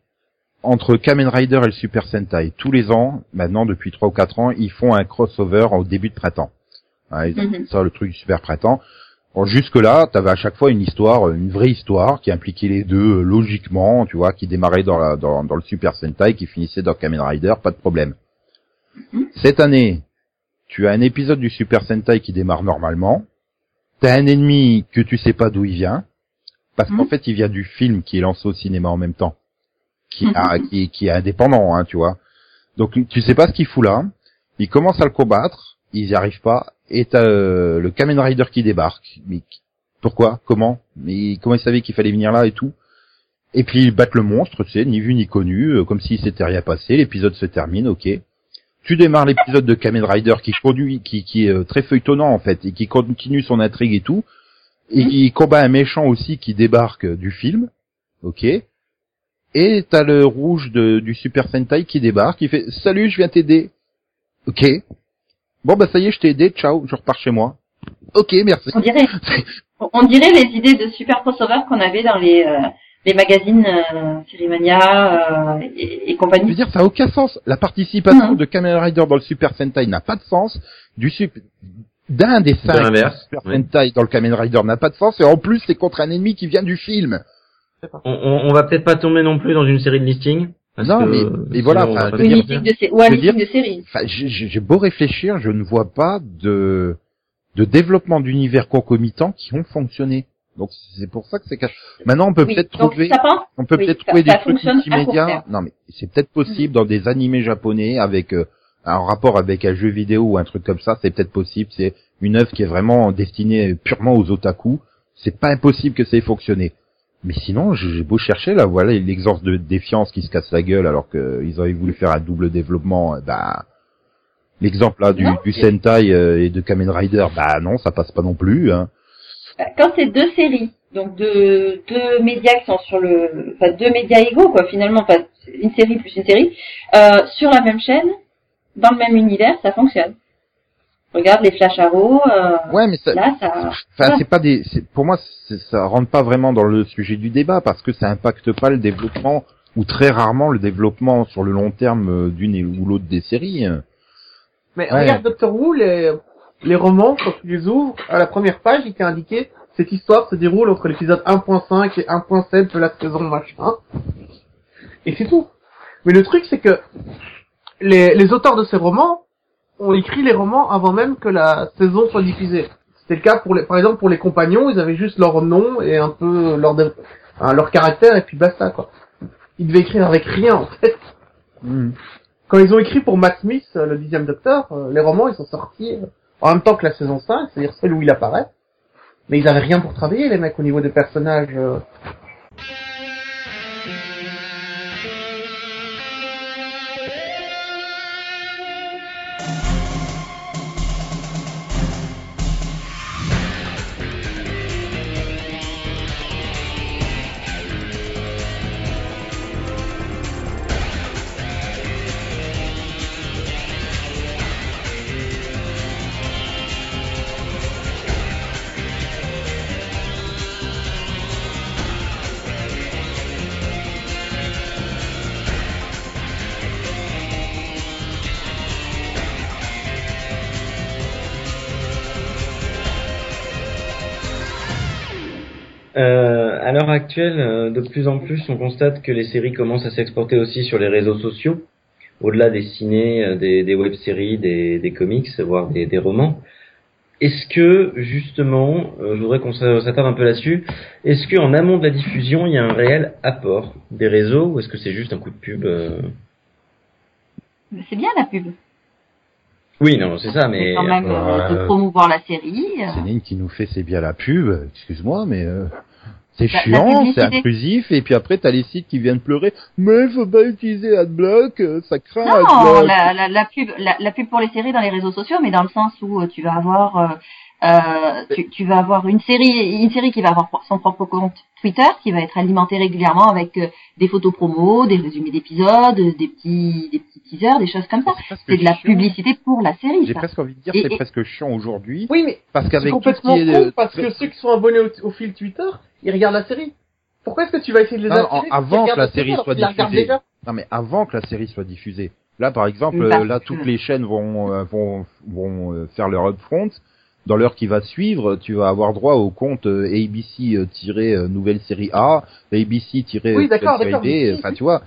Entre Kamen Rider et le Super Sentai. Tous les ans, maintenant depuis 3 ou 4 ans, ils font un crossover au début de printemps. Ah, ils ont Mhm. ça, le truc du super printemps. Bon, jusque-là, t'avais à chaque fois une histoire, une vraie histoire qui impliquait les deux euh, logiquement, tu vois, qui démarrait dans, la, dans, dans le Super Sentai, qui finissait dans Kamen Rider, pas de problème. Cette année, tu as un épisode du Super Sentai qui démarre normalement. T'as un ennemi que tu sais pas d'où il vient, parce qu'en Mhm. fait, il vient du film qui est lancé au cinéma en même temps, qui, a- qui, qui est indépendant, hein, tu vois. Donc tu sais pas ce qu'il fout là. Il commence à le combattre, ils y arrivent pas, et t'as euh, le Kamen Rider qui débarque. Mais qui- pourquoi? Comment? Mais comment ils savaient qu'il fallait venir là et tout? Et puis ils battent le monstre, tu sais, ni vu ni connu, euh, comme s'il s'était rien passé. L'épisode se termine, ok. Tu démarres l'épisode de Kamen Rider qui conduit, qui, qui est euh, très feuilletonnant en fait, et qui continue son intrigue et tout, et Mhm. qui combat un méchant aussi qui débarque du film, ok. Et t'as le rouge de, du Super Sentai qui débarque, il fait salut, je viens t'aider. Ok. Bon bah ça y est, je t'ai aidé, ciao, je repars chez moi. Ok, merci. On dirait, on dirait les idées de super crossover qu'on avait dans les, euh, les magazines euh, euh, et, et Je compagnie. veux dire, ça a aucun sens. La participation de Kamen Rider dans le Super Sentai n'a pas de sens. Du sup- d'un des De cinq l'inverse. Super oui. Sentai dans le Kamen Rider n'a pas de sens. Et en plus, c'est contre un ennemi qui vient du film. On, on, on va peut-être pas tomber non plus dans une série de listings. Parce Non, que, mais- mais voilà, enfin, Une dire- de sé- de série. Enfin, j'ai j'ai beau réfléchir, je ne vois pas de de développement d'univers concomitants qui ont fonctionné. Donc c'est pour ça que c'est caché. Maintenant, on peut Oui, peut-être trouver, pense on peut oui, peut-être ça- trouver des ça trucs multimédia. Non, mais c'est peut-être possible dans des animés japonais avec euh, un rapport avec un jeu vidéo ou un truc comme ça. C'est peut-être possible. C'est une œuvre qui est vraiment destinée purement aux otaku. C'est pas impossible que ça ait fonctionné. Mais sinon, j'ai beau chercher, là, voilà l'exemple de défiance qui se casse la gueule alors qu'ils avaient voulu faire un double développement. Bah, l'exemple là du, Non, du Sentai euh, et de Kamen Rider, bah non, ça passe pas non plus. Hein. Bah, Quand c'est deux séries, donc deux, deux médias qui sont sur le, enfin deux médias égaux quoi finalement, enfin une série plus une série, euh, sur la même chaîne, dans le même univers, ça fonctionne. Regarde les Flash Arrow, euh, Ouais, mais ça, là ça, Enfin, Voilà. c'est pas des. c'est- Pour moi, c'est- ça rentre pas vraiment dans le sujet du débat parce que ça impacte pas le développement ou très rarement le développement sur le long terme euh, d'une ou l'autre des séries. Mais Ouais. regarde Doctor Who, les, les romans, quand tu les ouvres, à la première page, il t'est indiqué cette histoire se déroule entre l'épisode 1.5 et 1.7 de la saison machin. Et c'est tout. Mais le truc, c'est que les, les auteurs de ces romans ont écrit les romans avant même que la saison soit diffusée. C'était le cas pour les, par exemple pour les compagnons, ils avaient juste leur nom et un peu leur, hein, leur caractère et puis basta quoi. Ils devaient écrire avec rien en fait. Quand ils ont écrit pour Matt Smith, euh, le dixième docteur, euh, les romans, ils sont sortis euh, en même temps que la saison 5, c'est-à-dire celle où il apparaît. Mais ils avaient rien pour travailler, les mecs, au niveau des personnages. Actuelle, euh, de plus en plus, on constate que les séries commencent à s'exporter aussi sur les réseaux sociaux, au-delà des ciné, euh, des, des web-séries, des, des comics, voire des, des romans. Est-ce que justement, euh, je voudrais qu'on s'attarde un peu là-dessus, est-ce qu'en amont de la diffusion, il y a un réel apport des réseaux ou est-ce que c'est juste un coup de pub euh C'est bien la pub. Oui, non, c'est ça, mais quand même euh, de promouvoir la série. Céline qui nous fait c'est bien la pub, excuse-moi, mais c'est chiant, c'est intrusif, et puis après t'as les sites qui viennent pleurer. Mais faut pas utiliser AdBlock, ça craint. Non, la, la, la, pub, la, la, pub pour les séries dans les réseaux sociaux, mais dans le sens où tu vas avoir euh, tu, tu, vas avoir une série, une série qui va avoir son propre compte Twitter, qui va être alimenté régulièrement avec euh, des photos promo, des résumés d'épisodes, des petits, des petits teasers, des choses comme ça. C'est de la publicité pour la série. J'ai presque envie de dire c'est presque chiant aujourd'hui. Oui, mais parce qu'avec complètement con, parce que ceux qui sont abonnés au, fil Twitter, ils regardent la série. Pourquoi est-ce que tu vas essayer de les non, avant que la série soit diffusée. Non, mais avant que la série soit diffusée. Là, par exemple, là, toutes les chaînes vont, euh, vont, vont faire leur upfront dans l'heure qui va suivre, tu vas avoir droit au compte euh, ABC euh, nouvelle série A, ABC oui, série B, enfin tu vois.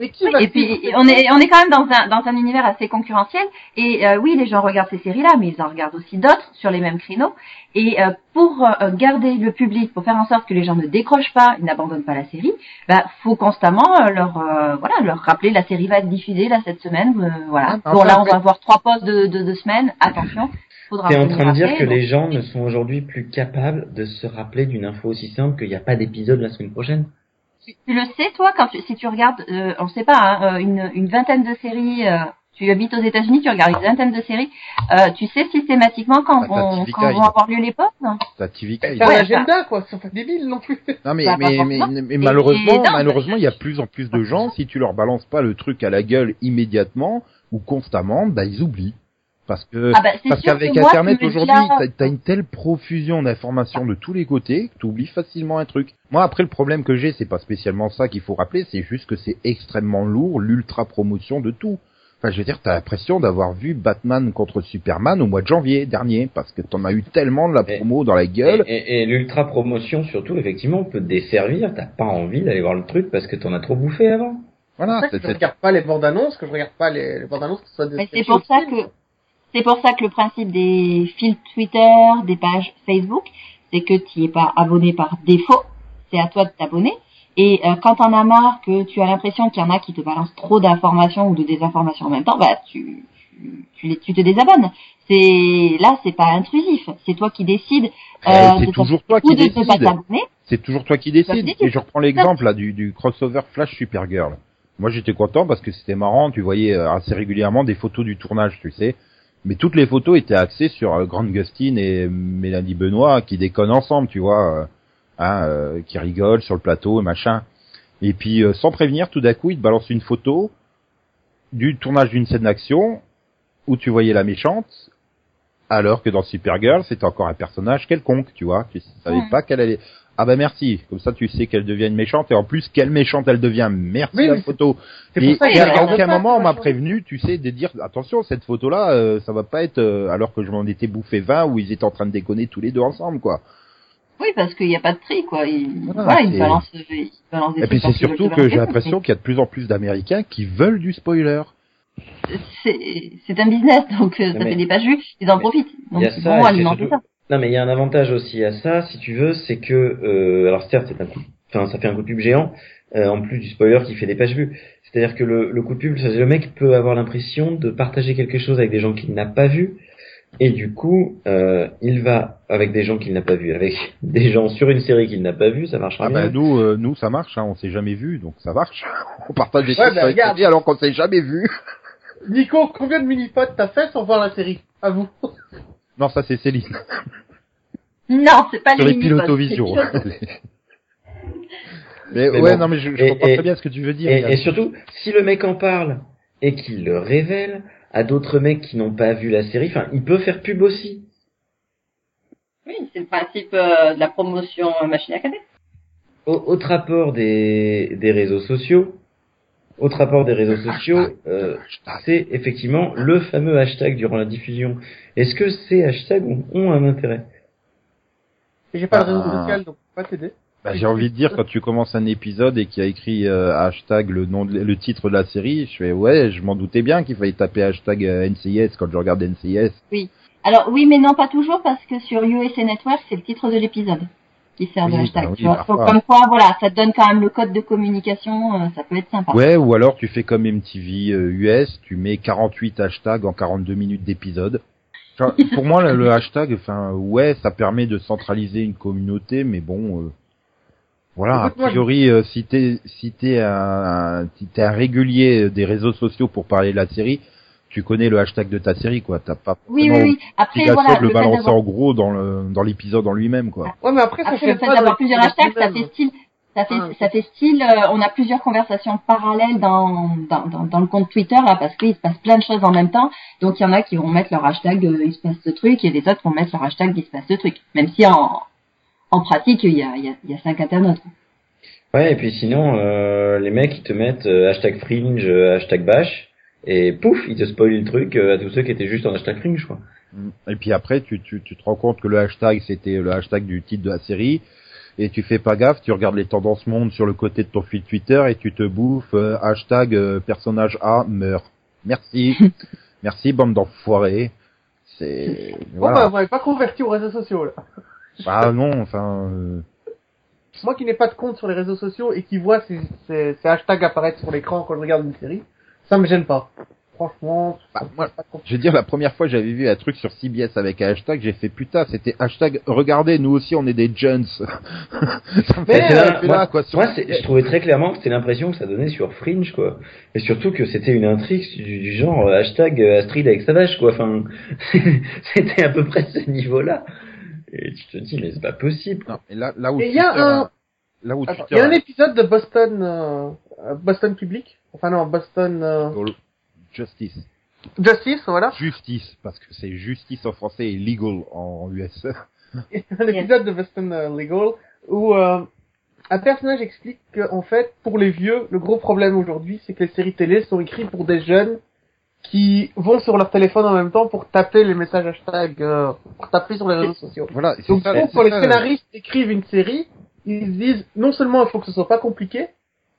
et puis on est on est quand même dans un dans un univers assez concurrentiel et euh, oui les gens regardent ces séries là mais ils en regardent aussi d'autres sur les mêmes créneaux. Et pour garder le public pour faire en sorte que les gens ne décrochent pas ils n'abandonnent pas la série bah faut constamment leur voilà leur rappeler la série va être diffusée là cette semaine voilà. Ah, bon là on va avoir trois postes de de deux semaines attention T'es en train de dire que les gens ne sont aujourd'hui plus capables de se rappeler d'une info aussi simple qu'il n'y a pas d'épisode la semaine prochaine. Tu, le sais, toi, quand tu, si tu regardes, euh, on sait pas, hein, euh, une, une, vingtaine de séries, euh, tu habites aux États-Unis, tu regardes une vingtaine de séries, euh, tu sais systématiquement quand, vont, quand vont avoir lieu les postes T'as TV C'est un agenda, quoi, c'est pas débile non plus. Non, mais, mais, mais, mais, malheureusement, malheureusement, il y a plus en plus de gens, si tu leur balances pas le truc à la gueule immédiatement ou constamment, bah, ils oublient. Parce que ah bah, parce qu'avec Internet aujourd'hui, t'as as une telle profusion d'informations de tous les côtés que t'oublies facilement un truc. Moi, après, le problème que j'ai, c'est pas spécialement ça qu'il faut rappeler, c'est juste que c'est extrêmement lourd, l'ultra promotion de tout. Enfin, je veux dire, t'as l'impression d'avoir vu Batman contre Superman au mois de janvier dernier, parce que t'en as eu tellement de la promo dans la gueule. Et, et, l'ultra promotion, surtout, effectivement, peut te desservir. T'as pas envie d'aller voir le truc parce que t'en as trop bouffé avant. Voilà. C'est je regarde pas les bandes annonces, que je regarde pas les, les bandes annonces que ce soit des. C'est pour ça que c'est pour ça que le principe des fils Twitter, des pages Facebook, c'est que tu n'es pas abonné par défaut, c'est à toi de t'abonner. Et euh, quand t'en as marre que tu as l'impression qu'il y en a qui te balancent trop d'informations ou de désinformations en même temps, bah tu tu, tu te désabonnes. C'est là, c'est pas intrusif. C'est toi qui décides. Euh, c'est toujours toi qui décides. C'est toujours toi qui décides. Et je reprends l'exemple là du, du crossover Flash Supergirl. Moi, j'étais content parce que c'était marrant. Tu voyais euh, assez régulièrement des photos du tournage, tu sais mais toutes les photos étaient axées sur euh, Grande Gustine et Mélanie Benoît qui déconnent ensemble, tu vois, euh, hein, euh, qui rigolent sur le plateau et machin. Et puis sans prévenir, tout d'un coup, ils te balancent une photo du tournage d'une scène d'action où tu voyais la méchante, alors que dans Supergirl, c'était encore un personnage quelconque, tu vois. Tu savais pas qu'elle allait. Ah bah merci, comme ça tu sais qu'elle devient une méchante et en plus quelle méchante elle devient. Merci la photo. Et, à aucun moment on m'a prévenu, tu sais, de dire attention cette photo là, euh, ça va pas être euh, alors que je m'en étais bouffé 20 où ils étaient en train de déconner tous les deux ensemble quoi. Oui parce qu'il n'y a pas de tri quoi. Ils, voilà, ils balancent, ils balancent des Et puis c'est surtout que j'ai l'impression qu'il y a de plus en plus d'Américains qui veulent du spoiler. C'est un business donc euh, ça fait des pages vues, ils en profitent. Donc ils vont alimenter ça. Non, mais il y a un avantage aussi à ça, si tu veux, c'est que, euh, alors certes, c'est un coup, enfin, ça fait un coup de pub géant, euh, en plus du spoiler qui fait des pages vues. C'est-à-dire que le, le coup de pub, le mec peut avoir l'impression de partager quelque chose avec des gens qu'il n'a pas vu, et du coup, euh, il va avec des gens qu'il n'a pas vu, avec des gens sur une série qu'il n'a pas vu, ça marchera ah bien. Bah nous, euh, nous ça marche, hein, on s'est jamais vu, donc ça marche. on partage des choses avec alors qu'on s'est jamais vu. Nico, combien de mini-potes t'as fait sans voir la série? À vous. Non, ça c'est Céline. Non, c'est pas Sur les, pilotes vision. mais, ouais, non, mais je, je comprends très bien ce que tu veux dire. Et, surtout, si le mec en parle et qu'il le révèle à d'autres mecs qui n'ont pas vu la série, enfin, il peut faire pub aussi. Oui, c'est le principe euh, de la promotion euh, machine à cadet. Autre rapport des, des réseaux sociaux, autre rapport des réseaux sociaux, euh, c'est effectivement le fameux hashtag durant la diffusion. Est-ce que ces hashtags ont, un intérêt? J'ai pas le réseau ah. social, donc pas t'aider. Bah, j'ai envie de dire quand tu commences un épisode et qu'il y a écrit euh, hashtag le nom, de, le titre de la série, je fais ouais, je m'en doutais bien qu'il fallait taper hashtag euh, NCIS quand je regarde NCIS. Oui. Alors oui, mais non pas toujours parce que sur USA Network c'est le titre de l'épisode qui sert de Oui, hashtag. bah tu vois. Donc, comme quoi, voilà, ça te donne quand même le code de communication, euh, ça peut être sympa. Ouais, ou alors tu fais comme MTV euh, US, tu mets 48 hashtags en 42 minutes d'épisode. Enfin, pour moi, le, hashtag, enfin, ouais, ça permet de centraliser une communauté, mais bon, euh, voilà, a priori, euh, si t'es si t'es un, un- si t'es un régulier des réseaux sociaux pour parler de la série, tu connais le hashtag de ta série, quoi. T'as pas Oui, oui, oui. Après, voilà, de le le fait balancer d'avoir en gros dans le dans l'épisode en lui-même, quoi. Ouais, mais après, ça Après, fait le fait d'avoir plusieurs hashtags, ça fait style, ça fait, Ah, ça fait style, euh, on a plusieurs conversations parallèles dans, dans, dans, dans le compte Twitter, là, parce qu'il se passe plein de choses en même temps. Donc, il y en a qui vont mettre leur hashtag, euh, il se passe ce truc, et les autres vont mettre leur hashtag, il se passe ce truc. Même si en, en pratique, il y a, il y a, il y a cinq internautes. Ouais, et puis sinon, euh, les mecs, ils te mettent euh, hashtag fringe, euh, hashtag bash, et pouf, ils te spoilent le truc euh, à tous ceux qui étaient juste en hashtag fringe, quoi. Et puis après, tu, tu, tu te rends compte que le hashtag, c'était le hashtag du titre de la série. Et tu fais pas gaffe, tu regardes les tendances monde sur le côté de ton fil Twitter et tu te bouffes euh, hashtag euh, personnage A meurt. Merci. Merci, bande d'enfoirés. C'est... Bon, Voilà. bah, vous m'avez pas converti aux réseaux sociaux, là. Ah non, enfin... euh, Moi qui n'ai pas de compte sur les réseaux sociaux et qui voit ces, ces, ces hashtags apparaître sur l'écran quand je regarde une série, ça me gêne pas. Franchement, Bah, moi, pas. Je veux dire, la première fois que j'avais vu un truc sur CBS avec un hashtag, j'ai fait putain, c'était hashtag regardez, nous aussi on est des jeunes. ça me Mais, fait euh, là, quoi. sur- Moi, je trouvais très clairement que c'était l'impression que ça donnait sur Fringe, quoi. Et surtout que c'était une intrigue du, du genre euh, hashtag euh, Astrid avec sa vache, quoi. Enfin, c'était à peu près ce niveau-là. Et tu te dis, mais c'est pas possible. Non, et là, là où il y a un, là où attends, Twitter il y a un épisode de Boston, euh, Boston Public. Enfin non, Boston euh, Justice. Justice, voilà. Justice, parce que c'est justice en français et legal en US. un épisode de Boston euh, Legal où euh, un personnage explique que en fait, pour les vieux, le gros problème aujourd'hui, c'est que les séries télé sont écrites pour des jeunes qui vont sur leur téléphone en même temps pour taper les messages hashtag, euh, pour taper sur les réseaux sociaux. Voilà, Donc ça, c'est quand les scénaristes écrivent une série, ils se disent non seulement il faut que ce soit pas compliqué,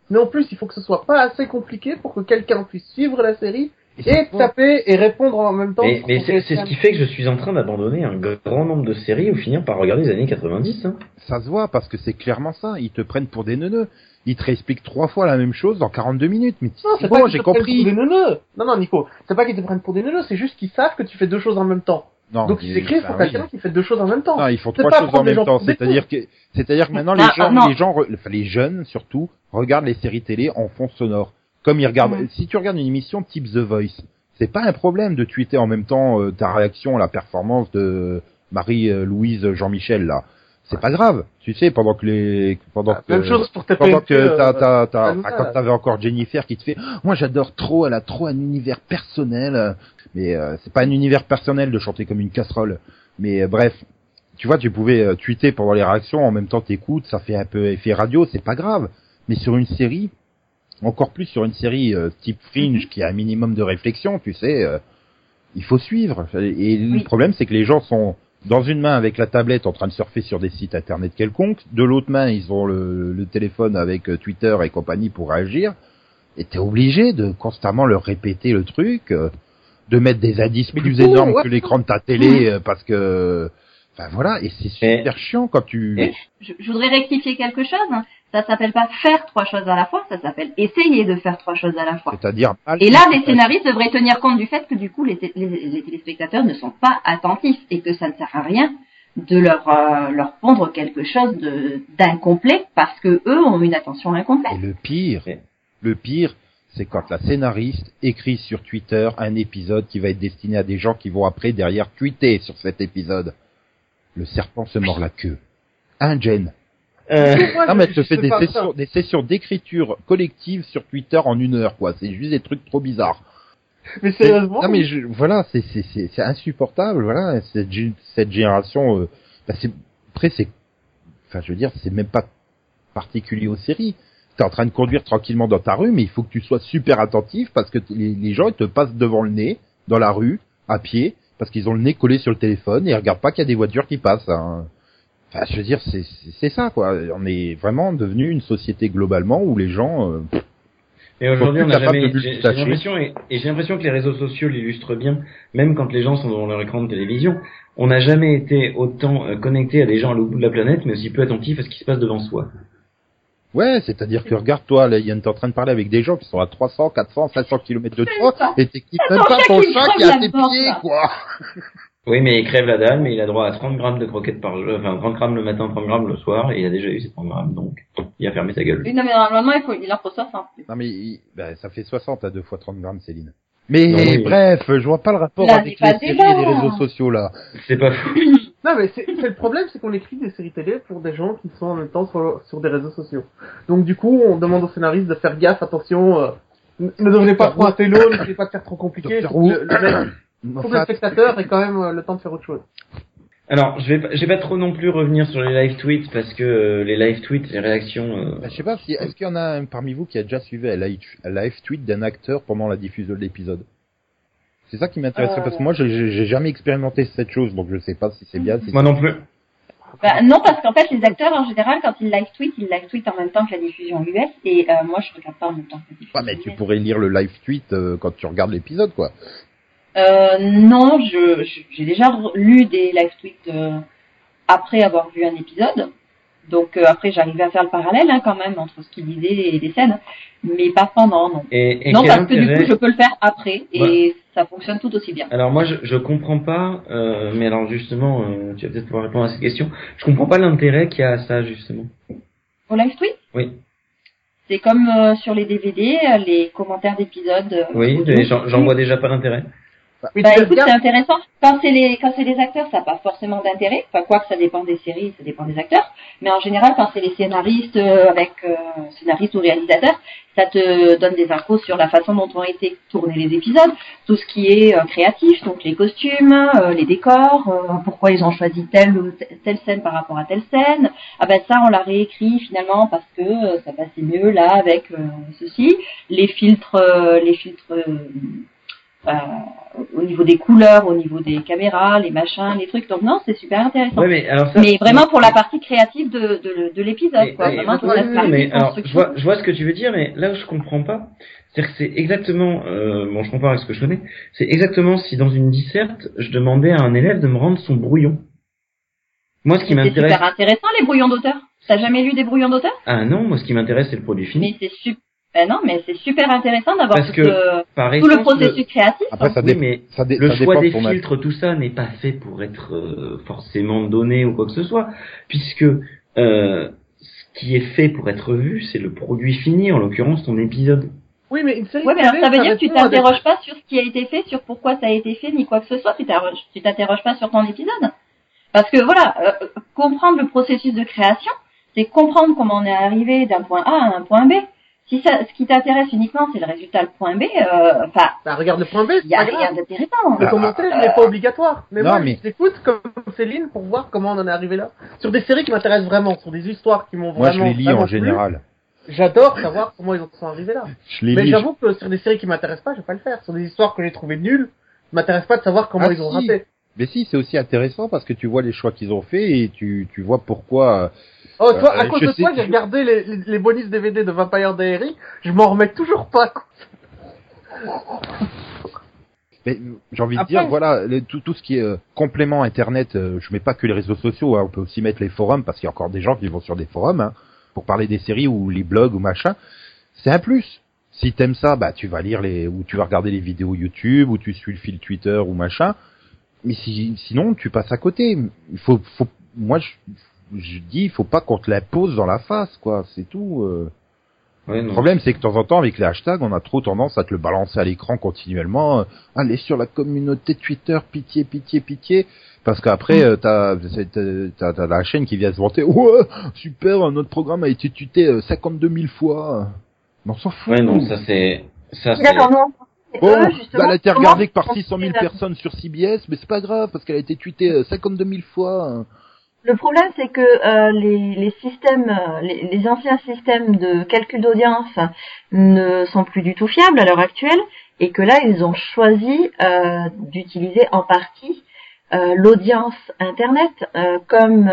mais en plus il faut que ce soit pas assez compliqué pour que quelqu'un puisse suivre la série et taper et répondre en même temps. Mais, c'est ce qui fait que je suis en train d'abandonner un grand nombre de séries ou finir par regarder les années 90. Hein. ça se voit parce que c'est clairement ça. Ils te prennent pour des neuneux. Ils te réexpliquent trois fois la même chose dans 42 minutes. Mais Non, c'est c'est pas bon, qu'ils j'ai te prennent compris. pour des neuneux. Non, non, Nico, c'est pas qu'ils te prennent pour des neuneux, c'est juste qu'ils savent que tu fais deux choses en même temps. Non, Donc ils écrivent pour quelqu'un qui fait deux choses en même temps. Non, ils font trois choses en les même gens temps. C'est-à-dire que, c'est-à-dire que maintenant les Ah, gens, non. les gens, enfin les jeunes surtout, regardent les séries télé en fond sonore. Comme ils regardent, Mhm. si tu regardes une émission type The Voice, c'est pas un problème de tweeter en même temps euh, ta réaction à la performance de Marie-Louise Jean-Michel là. C'est pas grave, tu sais, pendant que les, pendant que, Même chose pour taper pendant que t'as, t'as, t'as, Hanouna, enfin, quand t'avais encore Jennifer qui te fait, Oh, moi j'adore trop, elle a trop un univers personnel, euh, mais euh, c'est pas un univers personnel de chanter comme une casserole. Mais euh, bref, tu vois, tu pouvais euh, tweeter pendant les réactions, en même temps t'écoutes, ça fait un peu effet radio, c'est pas grave. Mais sur une série, encore plus sur une série euh, type Fringe qui a un minimum de réflexion, tu sais, euh, il faut suivre. Et le problème, c'est que les gens sont dans une main avec la tablette en train de surfer sur des sites internet quelconques, de l'autre main, ils ont le, le téléphone avec euh, Twitter et compagnie pour réagir. Et t'es obligé de constamment leur répéter le truc, euh, de mettre des indices Mais plus coup, énormes ouais. que l'écran de ta télé, euh, parce que, enfin voilà, et c'est Mais- super chiant quand tu. Et- Je, je voudrais rectifier quelque chose. Ça s'appelle pas faire trois choses à la fois, ça s'appelle essayer de faire trois choses à la fois. C'est-à-dire. Et là, les scénaristes devraient tenir compte du fait que du coup, les, les, les téléspectateurs ne sont pas attentifs et que ça ne sert à rien de leur euh, leur pondre quelque chose de d'incomplet parce que eux ont une attention Et incomplète. le pire, le pire, c'est quand la scénariste écrit sur Twitter un épisode qui va être destiné à des gens qui vont après derrière tweeter sur cet épisode. Le serpent se mord la queue. Un gen. Euh, Non mais je- elle te sais des sessions, des sessions d'écriture collective sur Twitter en une heure quoi. C'est juste des trucs trop bizarres. Mais sérieusement. Non mais je, voilà, c'est c'est c'est c'est insupportable. Voilà, cette cette génération. Euh, bah, c'est après c'est, enfin je veux dire c'est même pas particulier aux séries. T'es en train de conduire tranquillement dans ta rue, mais il faut que tu sois super attentif parce que les gens ils te passent devant le nez dans la rue à pied parce qu'ils ont le nez collé sur le téléphone et ils regardent pas qu'il y a des voitures qui passent. hein. Enfin, je veux dire, c'est c'est ça quoi. On est vraiment devenu une société globalement où les gens. Euh, et aujourd'hui, on n'a jamais. J'ai l'impression et, j'ai l'impression que les réseaux sociaux l'illustrent bien, même quand les gens sont devant leur écran de télévision. On n'a jamais été autant euh, connecté à des gens à l'autre bout de la planète, mais aussi peu attentif à ce qui se passe devant soi. Ouais, c'est-à-dire que regarde toi, là, Yann, t'es en train de parler avec des gens qui sont à 300, 400, 500 km de toi, et t'équipes même pas ton chat qui est à tes pieds, quoi. Oui, mais il crève la dalle, mais il a droit à 30 grammes de croquettes par jour, enfin 30 grammes le matin, 30 grammes le soir, et il a déjà eu ses 30 grammes, donc il a fermé sa gueule. Oui, non, mais normalement, il, faut, il en faut 60. Non, mais ben, ça fait 60 à deux fois 30 grammes, Céline. Mais bref, je vois pas le rapport avec les séries et les réseaux sociaux là. C'est pas fou. non mais c'est le problème, c'est qu'on écrit des séries télé pour des gens qui sont en même temps sur, sur des réseaux sociaux. Donc du coup, on demande aux scénaristes de faire gaffe, attention, euh, ne devenez pas trop intello, ne devenez pas faire trop compliqué. Le, le, pour le spectateur ait quand même euh, le temps de faire autre chose. Alors, je vais pas, je vais pas trop non plus revenir sur les live tweets parce que euh, les live tweets, les réactions. Euh... Bah, je sais pas si est-ce qu'il y en a un parmi vous qui a déjà suivi un live, live tweet d'un acteur pendant la diffusion de l'épisode? C'est ça qui m'intéresserait parce que moi j'ai jamais expérimenté cette chose donc je sais pas si c'est bien. moi non plus. Bah, non parce qu'en fait les acteurs en général quand ils live tweet ils live tweet en même temps que la diffusion US et euh, moi je regarde pas en même temps que la diffusion. Ouais, mais tu pourrais lire le live tweet quand tu regardes l'épisode quoi. Euh, non, je j'ai déjà lu des live tweets euh, après avoir vu un épisode. Donc euh, après j'arrivais à faire le parallèle hein, quand même entre ce qu'il disait et les scènes, mais pas pendant non. Et, non parce que du coup je peux le faire après et ça fonctionne tout aussi bien. Alors moi je je comprends pas, euh, mais alors justement tu vas peut-être pouvoir répondre à cette question. Je comprends pas l'intérêt qu'il y a à ça justement. Au live tweet Oui. C'est comme sur les DVD, les commentaires d'épisodes. oui, j'en vois déjà pas l'intérêt. Bah, écoute, c'est intéressant. Quand c'est les quand c'est les acteurs, ça n'a pas forcément d'intérêt. Enfin, quoi que ça dépend des séries, ça dépend des acteurs. Mais en général, quand c'est les scénaristes euh, avec euh, scénaristes ou réalisateurs, ça te donne des infos sur la façon dont ont été tournés les épisodes, tout ce qui est euh, créatif, donc les costumes, euh, les décors, pourquoi ils ont choisi telle ou telle scène par rapport à telle scène. Ah ben ça, on l'a réécrit finalement parce que ça passait mieux là avec ceci. Les filtres, les filtres euh, au niveau des couleurs, au niveau des caméras, les machins, les trucs. Donc non, c'est super intéressant. mais, alors mais vraiment pour la partie créative de, de, de l'épisode. Quoi. Vraiment, mais alors, je vois, je vois ce que tu veux dire, mais là où je comprends pas, c'est que c'est exactement, euh, bon, je compare avec ce que je connais, c'est exactement si dans une disserte, je demandais à un élève de me rendre son brouillon. Moi, ce qui m'intéresse. C'est super intéressant les brouillons d'auteur. T'as jamais lu des brouillons d'auteur? Ah non, moi, ce qui m'intéresse, c'est le produit fini. Mais c'est super ben non, mais c'est super intéressant d'avoir tout, tout le processus créatif. Après, ça, mais ça le choix des filtres, tout ça n'est pas fait pour être euh, forcément donné ou quoi que ce soit, puisque euh, ce qui est fait pour être vu, c'est le produit fini, en l'occurrence ton épisode. Oui, mais une série ouais, mais alors, ça veut dire que tu t'interroges pas sur ce qui a été fait, sur pourquoi ça a été fait, ni quoi que ce soit. Tu t'interroges pas sur ton épisode. Parce que voilà, euh, comprendre le processus de création, c'est comprendre comment on est arrivé d'un point A à un point B si ça, ce qui t'intéresse uniquement, c'est le résultat, le point B, euh, enfin. bah, regarde le point B. Il y a rien d'intéressant. Le commentaire n'est pas obligatoire. Mais moi, mais... j'écoute comme Céline pour voir comment on en est arrivé là. Sur des séries qui m'intéressent vraiment, sur des histoires qui m'ont vraiment. Moi, je les lis en général. J'adore savoir comment ils en sont arrivés là. Je les mais j'avoue que sur des séries qui m'intéressent pas, je vais pas le faire. Sur des histoires que j'ai trouvées nulles, m'intéresse pas de savoir comment ah, ils ont raté. Mais si, c'est aussi intéressant parce que tu vois les choix qu'ils ont fait et tu, tu vois pourquoi Oh, toi, à cause de toi, j'ai regardé les, les, bonus DVD de Vampire Diary, je m'en remets toujours pas. Mais j'ai envie de dire, voilà, tout, tout ce qui est euh, complément Internet, euh, je mets pas que les réseaux sociaux, hein, on peut aussi mettre les forums, parce qu'il y a encore des gens qui vont sur des forums, hein, pour parler des séries ou les blogs ou machin. C'est un plus. Si t'aimes ça, bah tu vas lire les, ou tu vas regarder les vidéos YouTube, ou tu suis le fil Twitter ou machin. Mais si, sinon, tu passes à côté. Il faut, faut, moi, je, je dis, il faut pas qu'on te la pose dans la face, quoi. C'est tout. Euh. le problème, c'est que de temps en temps, avec les hashtags, on a trop tendance à te le balancer à l'écran continuellement. Euh, allez sur la communauté Twitter, pitié, pitié, pitié. Parce qu'après, euh, t'as, t'as, la chaîne qui vient se vanter. Ouais, super, notre programme a été tweeté 52 000 fois. Mais on s'en fout. Ouais, non, ça c'est, ça c'est. Bon, elle a été regardée que par 600 000 personnes sur CBS, mais c'est pas grave parce qu'elle a été tweetée 52 000 fois. Le problème, c'est que euh, les, les, systèmes, euh, les, les, anciens systèmes de calcul d'audience ne sont plus du tout fiables à l'heure actuelle, et que là, ils ont choisi euh, d'utiliser en partie l'audience internet comme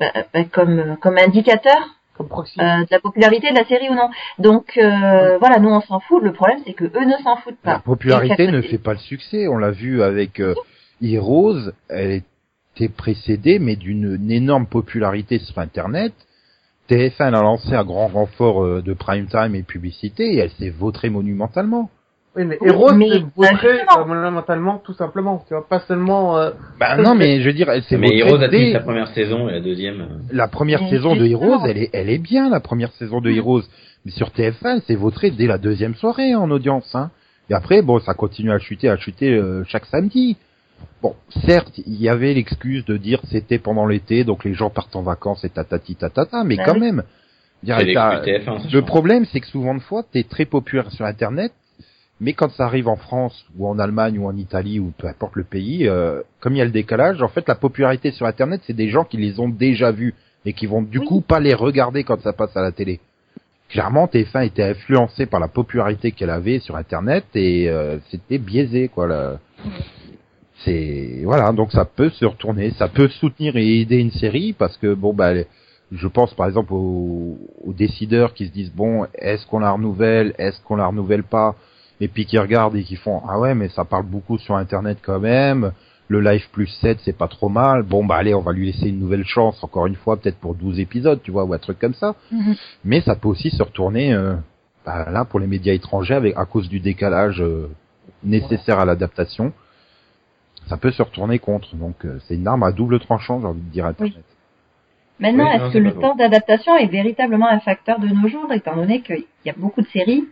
bah, bah, comme comme indicateur de la popularité de la série ou non. Donc voilà, nous on s'en fout. Le problème c'est que eux ne s'en foutent pas. La popularité ne fait pas le succès. On l'a vu avec Heroes. Elle était précédée mais d'une énorme popularité sur Internet. TF1 a lancé un grand renfort de prime time et publicité et elle s'est vautrée monumentalement. Oui, mais Heroes c'est vautré euh, monumentalement tout simplement, tu vois, pas seulement. Euh... Bah non, mais je veux dire, elle s'est Mais Heroes a tenu sa première saison et la deuxième. euh, La première Mais saison de. Heroes, elle est, elle est bien, la première saison de Heroes. Mais sur TF1, c'est vautré dès la deuxième soirée en audience. Hein. Et après, bon, ça continue à chuter, à chuter euh, chaque samedi. Bon, certes, il y avait l'excuse de dire c'était pendant l'été, donc les gens partent en vacances et tatati tatata, mais Bah quand oui. même. Dire, C'est t'as- l'excuse TF1, ça le problème, c'est que souvent de fois, t'es très populaire sur Internet, mais quand ça arrive en France ou en Allemagne ou en Italie ou peu importe le pays, euh, comme il y a le décalage, en fait, la popularité sur Internet, c'est des gens qui les ont déjà vus et qui vont du Oui. coup pas les regarder quand ça passe à la télé. Clairement, TF1 était influencé par la popularité qu'elle avait sur Internet et euh, c'était biaisé, quoi. Là. C'est voilà, donc ça peut se retourner, ça peut soutenir et aider une série parce que bon bah je pense par exemple aux, aux décideurs qui se disent bon est-ce qu'on la renouvelle, est-ce qu'on la renouvelle pas, et puis qui regardent et qui font ah ouais mais ça parle beaucoup sur internet quand même, le live plus 7 c'est pas trop mal, bon bah allez on va lui laisser une nouvelle chance encore une fois peut-être pour 12 épisodes tu vois ou un truc comme ça, Mhm. mais ça peut aussi se retourner euh, bah, là pour les médias étrangers avec à cause du décalage euh, nécessaire à l'adaptation, ça peut se retourner contre donc euh, c'est une arme à double tranchant j'ai envie de dire internet. Maintenant, Oui, est-ce que le temps d'adaptation est véritablement un facteur de nos jours, étant donné qu'il y a beaucoup de séries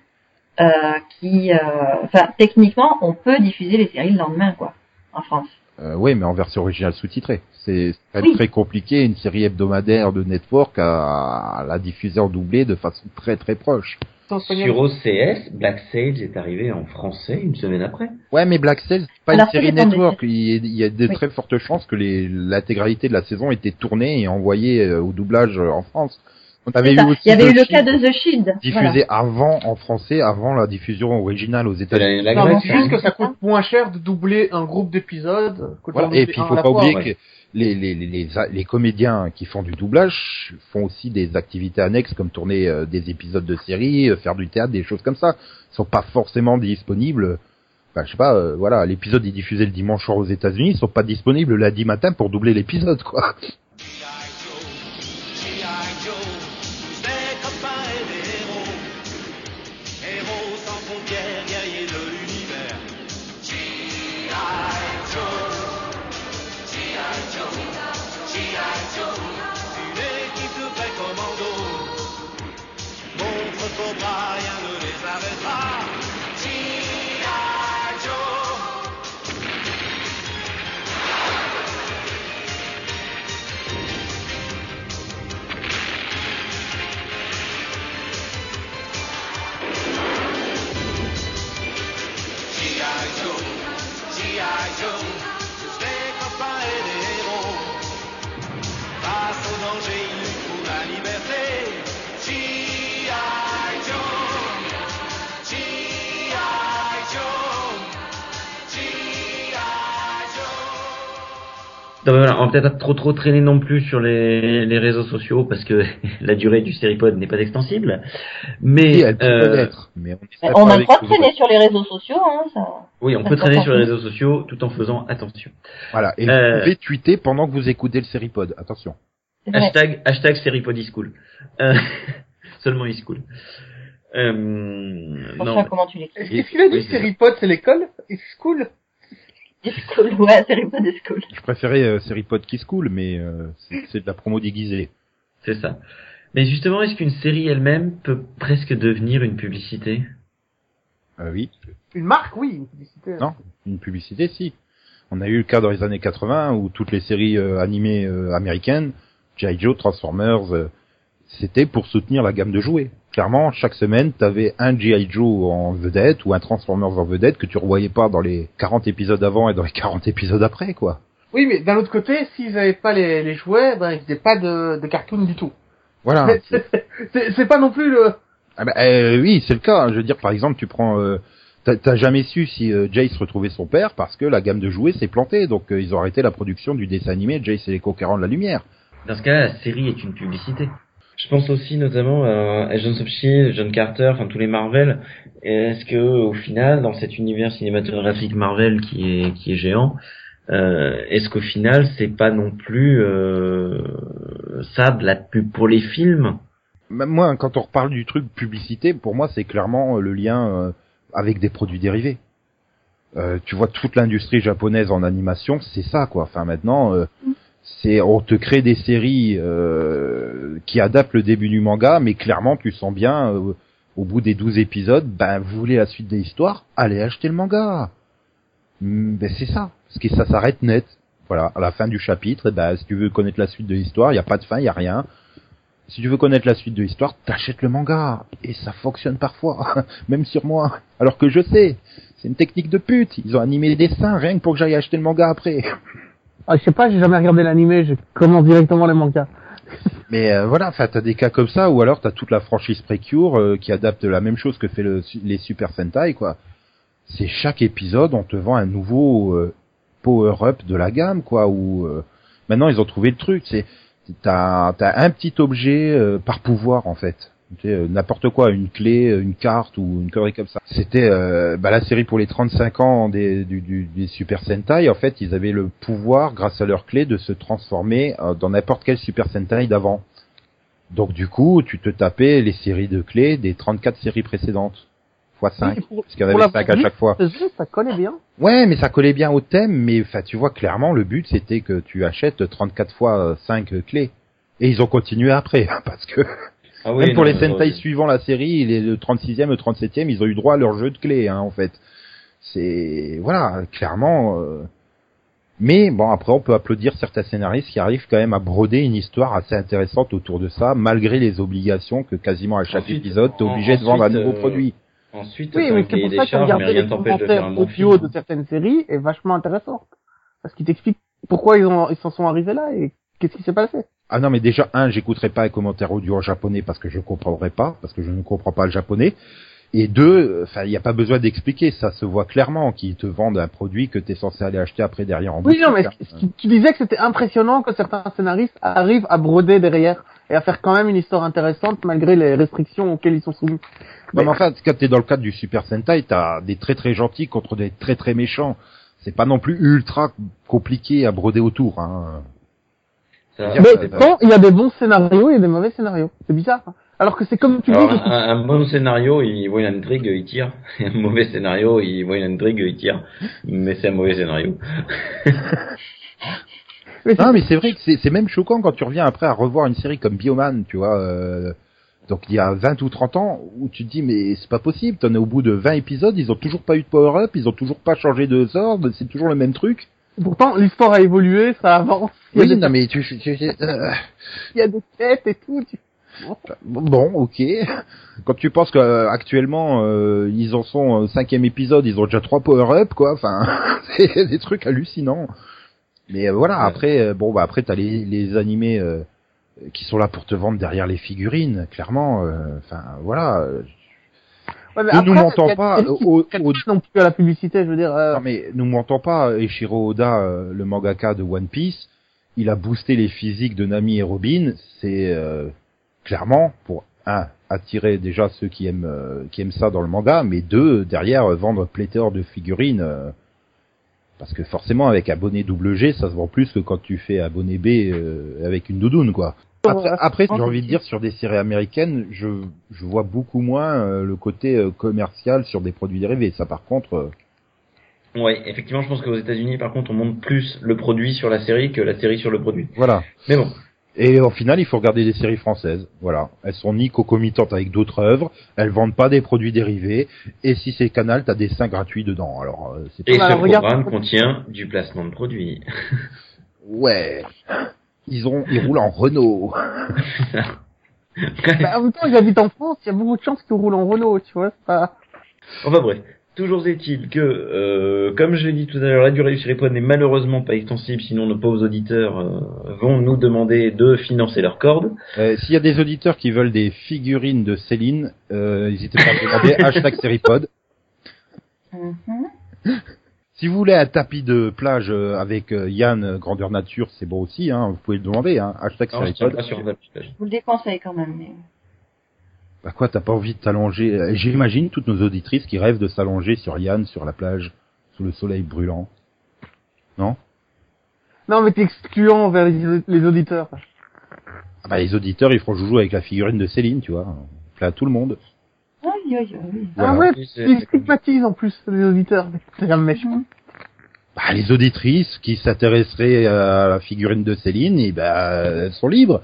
euh, qui, euh, enfin, techniquement, on peut diffuser les séries le lendemain, quoi, en France. Euh, oui, mais en version originale sous-titrée. C'est Oui. très compliqué une série hebdomadaire de network à, à la diffuser en doublé de façon très très proche. Sur OCS, Black Sage est arrivé en français une semaine après. Ouais, mais Black Sails, c'est pas Alors, une série des network. Il, y a- il y a de Oui. très fortes chances que les- l'intégralité de la saison était tournée et envoyée euh, au doublage en France. On avait eu aussi Il y avait eu The le cas de The Shield. diffusé avant en français, avant la diffusion originale aux États-Unis. la, la Non, mais Grèce. c'est juste hein. que ça coûte moins cher de doubler un groupe d'épisodes Voilà. Et puis il faut pas fois. oublier ouais. que les, les, les, les, les comédiens qui font du doublage font aussi des activités annexes comme tourner euh, des épisodes de séries, euh, faire du théâtre, des choses comme ça. Ils sont pas forcément disponibles. Enfin, je sais pas, euh, voilà, l'épisode est diffusé le dimanche soir aux États-Unis, ils sont pas disponibles le lundi matin pour doubler l'épisode, quoi. Voilà, on va peut-être pas trop trop traîner non plus sur les, les réseaux sociaux parce que la durée du Seripod n'est pas extensible. Mais elle peut euh, mais on On pas a le avec droit de tous les traîner sur les réseaux sociaux, hein, ça. oui, on Ça peut traîner sur les en réseaux sociaux tout en faisant attention. Voilà, et Euh, vous pouvez tweeter pendant que vous écoutez le Seripod. Attention. Hashtag, hashtag Seripod is cool. Euh, seulement is cool. Euh, Attention non. à comment tu l'écris. Est-ce qu'est-ce qu'il a dit Oui. Seripod, c'est l'école? It's school Ouais, des. Je préférais euh, Seripod qui se cool, mais euh, c'est c'est de la promo déguisée. C'est ça. Mais justement, est-ce qu'une série elle-même peut presque devenir une publicité? Euh, oui. Une marque, oui, une publicité. Non, une publicité, si. On a eu le cas dans les années 80 où toutes les séries euh, animées euh, américaines, G.I. Joe, Transformers, euh, c'était pour soutenir la gamme de jouets. Clairement, chaque semaine, t'avais un G.I. Joe en vedette ou un Transformers en vedette que tu revoyais pas dans les 40 épisodes avant et dans les 40 épisodes après, quoi. Oui, mais d'un autre côté, s'ils avaient pas les, les jouets, ben, ils faisaient pas de, de cartoon du tout. Voilà. Mais C'est pas non plus le... Ah bah, euh, oui, c'est le cas. Je veux dire, par exemple, tu prends euh, T'as jamais su si euh, Jace retrouvait son père parce que la gamme de jouets s'est plantée, donc euh, ils ont arrêté la production du dessin animé Jace et les conquérants de la lumière. Dans ce cas-là, la série est une publicité. Je pense aussi notamment à Agents of Shield, John Carter, enfin tous les Marvel. Est-ce que au final, dans cet univers cinématographique Marvel qui est qui est géant, euh, est-ce qu'au final c'est pas non plus euh, ça de la pub pour les films? Même moi, quand on reparle du truc publicité, pour moi, c'est clairement euh, le lien euh, avec des produits dérivés. Euh, tu vois toute l'industrie japonaise en animation, c'est ça quoi. Enfin maintenant, euh, c'est on te crée des séries euh, qui adaptent le début du manga, mais clairement tu sens bien euh, au bout des 12 épisodes, ben vous voulez la suite des histoires, allez acheter le manga. Hmm, Ben c'est ça, parce que ça s'arrête net. Voilà, à la fin du chapitre, eh ben si tu veux connaître la suite de l'histoire, il y a pas de fin, il y a rien. Si tu veux connaître la suite de l'histoire, t'achètes le manga. Et ça fonctionne parfois, même sur moi. Alors que je sais, c'est une technique de pute. Ils ont animé les dessins rien que pour que j'aille acheter le manga après. Ah, je sais pas, j'ai jamais regardé l'animé, je commence directement les mangas. Mais euh, voilà, enfin t'as des cas comme ça, ou alors t'as toute la franchise Precure euh, qui adapte la même chose que fait le, les Super Sentai, quoi. C'est chaque épisode, on te vend un nouveau euh, power-up de la gamme, quoi. Ou maintenant ils ont trouvé le truc, c'est t'as t'as un petit objet euh, par pouvoir en fait. Sais, euh, n'importe quoi, une clé, euh, une carte ou une connerie comme ça. C'était euh, bah, la série pour les 35 ans des, du, du- des Super Sentai. En fait, ils avaient le pouvoir, grâce à leur clé, de se transformer euh, dans n'importe quel Super Sentai d'avant. Donc du coup, tu te tapais les séries de clés des 34 séries précédentes. Fois 5. Oui, pour- parce qu'il y en avait la 5 à chaque fois. Ça bien. Ouais, mais ça collait bien au thème, mais enfin, tu vois clairement le but c'était que tu achètes 34 fois 5 clés. Et ils ont continué après, parce que ah même pour non, les Sentai euh, suivant la série, les, le 36e, le 37e, ils ont eu droit à leur jeu de clés, hein, en fait. C'est voilà, clairement. euh, Mais bon, après, on peut applaudir certains scénaristes qui arrivent quand même à broder une histoire assez intéressante autour de ça, malgré les obligations que quasiment à chaque Ensuite, épisode, t'es obligé de vendre un nouveau euh, produit. Ensuite, Oui, t'as mais le c'est pour ça que regarder rien les ne t'empêche de faire un commentaires bon audio de certaines séries est vachement intéressant. Parce qu'ils t'expliquent pourquoi ils ont, ils s'en sont arrivés là et qu'est-ce qui s'est passé? Ah non, mais déjà, un, j'écouterai pas un commentaire audio en japonais parce que je comprendrai pas, parce que je ne comprends pas le japonais. Et deux, enfin, il n'y a pas besoin d'expliquer, ça se voit clairement qu'ils te vendent un produit que tu es censé aller acheter après derrière en Oui, non, mais hein. tu disais que c'était impressionnant que certains scénaristes arrivent à broder derrière et à faire quand même une histoire intéressante malgré les restrictions auxquelles ils sont soumis. Non, mais en fait, quand t'es dans le cadre du Super Sentai, t'as des très très gentils contre des très très méchants. C'est pas non plus ultra compliqué à broder autour. Hein. Mais- quand il y a des bons scénarios, il y a des mauvais scénarios. C'est bizarre. hein. Alors que c'est comme tu Alors, dis, un, un bon scénario, il voit une intrigue, il tire. Un mauvais scénario, il voit une intrigue, il tire. Mais c'est un mauvais scénario. mais c'est- Non, mais c'est vrai que c'est c'est même choquant quand tu reviens après à revoir une série comme Bioman, tu vois. euh, donc il y a 20 ou 30 ans, où tu te dis mais c'est pas possible, t'en es au bout de 20 épisodes, ils ont toujours pas eu de power-up, ils ont toujours pas changé de sort, c'est toujours le même truc. Pourtant l'histoire a évolué, ça avance. Il y a, Oui, des, non mais tu... tu- tu- euh, il y a des quêtes et tout. tu- Bon, ok. Quand tu penses qu'actuellement euh, ils en sont au cinquième épisode, ils ont déjà trois power-up, quoi. Enfin, c'est des trucs hallucinants. Mais euh, voilà, Ouais. après, euh, bon, bah après t'as les, les animés euh, qui sont là pour te vendre derrière les figurines, clairement. euh, Enfin, voilà. Euh, Ouais, mais après, nous mentons pas, qui au- au- non plus à la publicité, je veux dire. euh, Non mais nous mentons pas, Eiichiro Oda, euh, le mangaka de One Piece, il a boosté les physiques de Nami et Robin. C'est euh, clairement pour un attirer déjà ceux qui aiment euh, qui aiment ça dans le manga, mais deux derrière euh, vendre pléthore de figurines. euh, parce que forcément avec abonné double G, ça se vend plus que quand tu fais abonné B euh, avec une doudoune quoi. Après, Ouais. après, j'ai envie de dire sur des séries américaines, je, je vois beaucoup moins euh, le côté euh, commercial sur des produits dérivés. Ça par contre, euh, Ouais, effectivement, je pense qu'aux États-Unis, par contre, on monte plus le produit sur la série que la série sur le produit. voilà. Mais bon, Et au final, il faut regarder des séries françaises. Voilà. Elles sont ni concomitantes avec d'autres œuvres, elles vendent pas des produits dérivés, et si c'est Canal, t'as des seins gratuits dedans. Alors, euh, c'est et pas... ce regarde- programme contient du placement de produits. Ouais. Ils ont, ils roulent en Renault. bah, en même temps, j'habite en France, il y a beaucoup de chances qu'ils roulent en Renault, tu vois. c'est Pas... Enfin bref, toujours est-il que, euh, comme je l'ai dit tout à l'heure, la durée du Sheripod n'est malheureusement pas extensible, sinon nos pauvres auditeurs euh, vont nous demander de financer leur corde. Euh, S'il y a des auditeurs qui veulent des figurines de Céline, euh, n'hésitez pas à demander hashtag Seripod. Si vous voulez un tapis de plage euh, avec euh, Yann euh, grandeur nature, c'est bon aussi. Hein, vous pouvez le demander. Hein. Hashtag Non, Seripod. pas sur. Je vous le déconseille quand même. Mais... Bah quoi, t'as pas envie de t'allonger J'imagine toutes nos auditrices qui rêvent de s'allonger sur Yann sur la plage sous le soleil brûlant. Non? Non, mais t'es excluant vers les, les auditeurs. ah bah, Les auditeurs, ils feront joujou avec la figurine de Céline, tu vois. Là, tout le monde. Aïe, aïe, aïe. Voilà. Ah ouais, tu stigmatises en plus les auditeurs. C'est un méchant. Bah, les auditrices qui s'intéresseraient à la figurine de Céline, et bah, elles sont libres.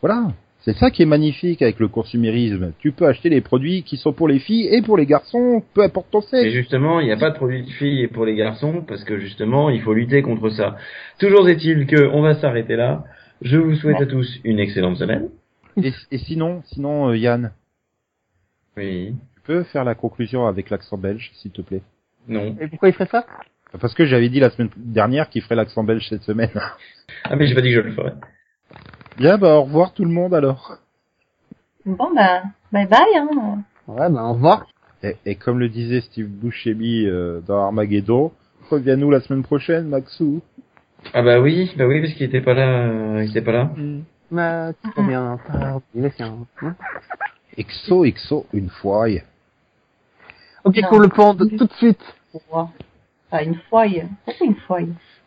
Voilà. C'est ça qui est magnifique avec le consumérisme. Tu peux acheter les produits qui sont pour les filles et pour les garçons, peu importe ton Et sexe. justement, il n'y a pas de produits de filles pour les garçons parce que justement, il faut lutter contre ça. Toujours est-il que on va s'arrêter là. Je vous souhaite à tous une excellente semaine. Et, et sinon, sinon, euh, Yann, Oui. tu peux faire la conclusion avec l'accent belge, s'il te plaît? Non. Et pourquoi il ferait ça? Parce que j'avais dit la semaine dernière qu'il ferait l'accent belge cette semaine. Ah mais j'ai pas dit que je le ferais. Bien, bah au revoir tout le monde alors. Bon, bah, bye bye. Hein. Ouais, ben au revoir. Et, et comme le disait Steve Buscemi euh, dans Armageddon, reviens-nous la semaine prochaine, Maxou. Ah bah oui, bah oui parce qu'il était pas là, euh, il était pas là. Mais tu bien, Exo, exo, une fois. Ok, Non. qu'on le pende tout de suite. Pourquoi Pas une fois. Pourquoi une fois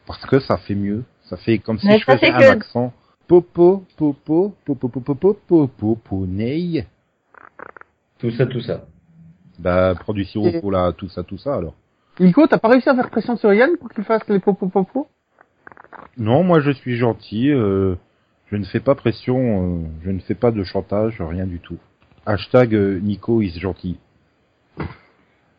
Parce que ça fait mieux. Ça fait comme si Mais je ça faisais fait un que- accent. Popo, popo, popo, popo, popo, popo, ney. Tout ça, tout ça. Bah, produit sirop Et- pour la, tout ça, tout ça, alors. Nico, t'as pas réussi à faire pression sur Yann pour qu'il fasse les popo popo? Non, moi je suis gentil, euh, je ne fais pas pression, euh, je ne fais pas de chantage, rien du tout. Hashtag euh, Nico is gentil.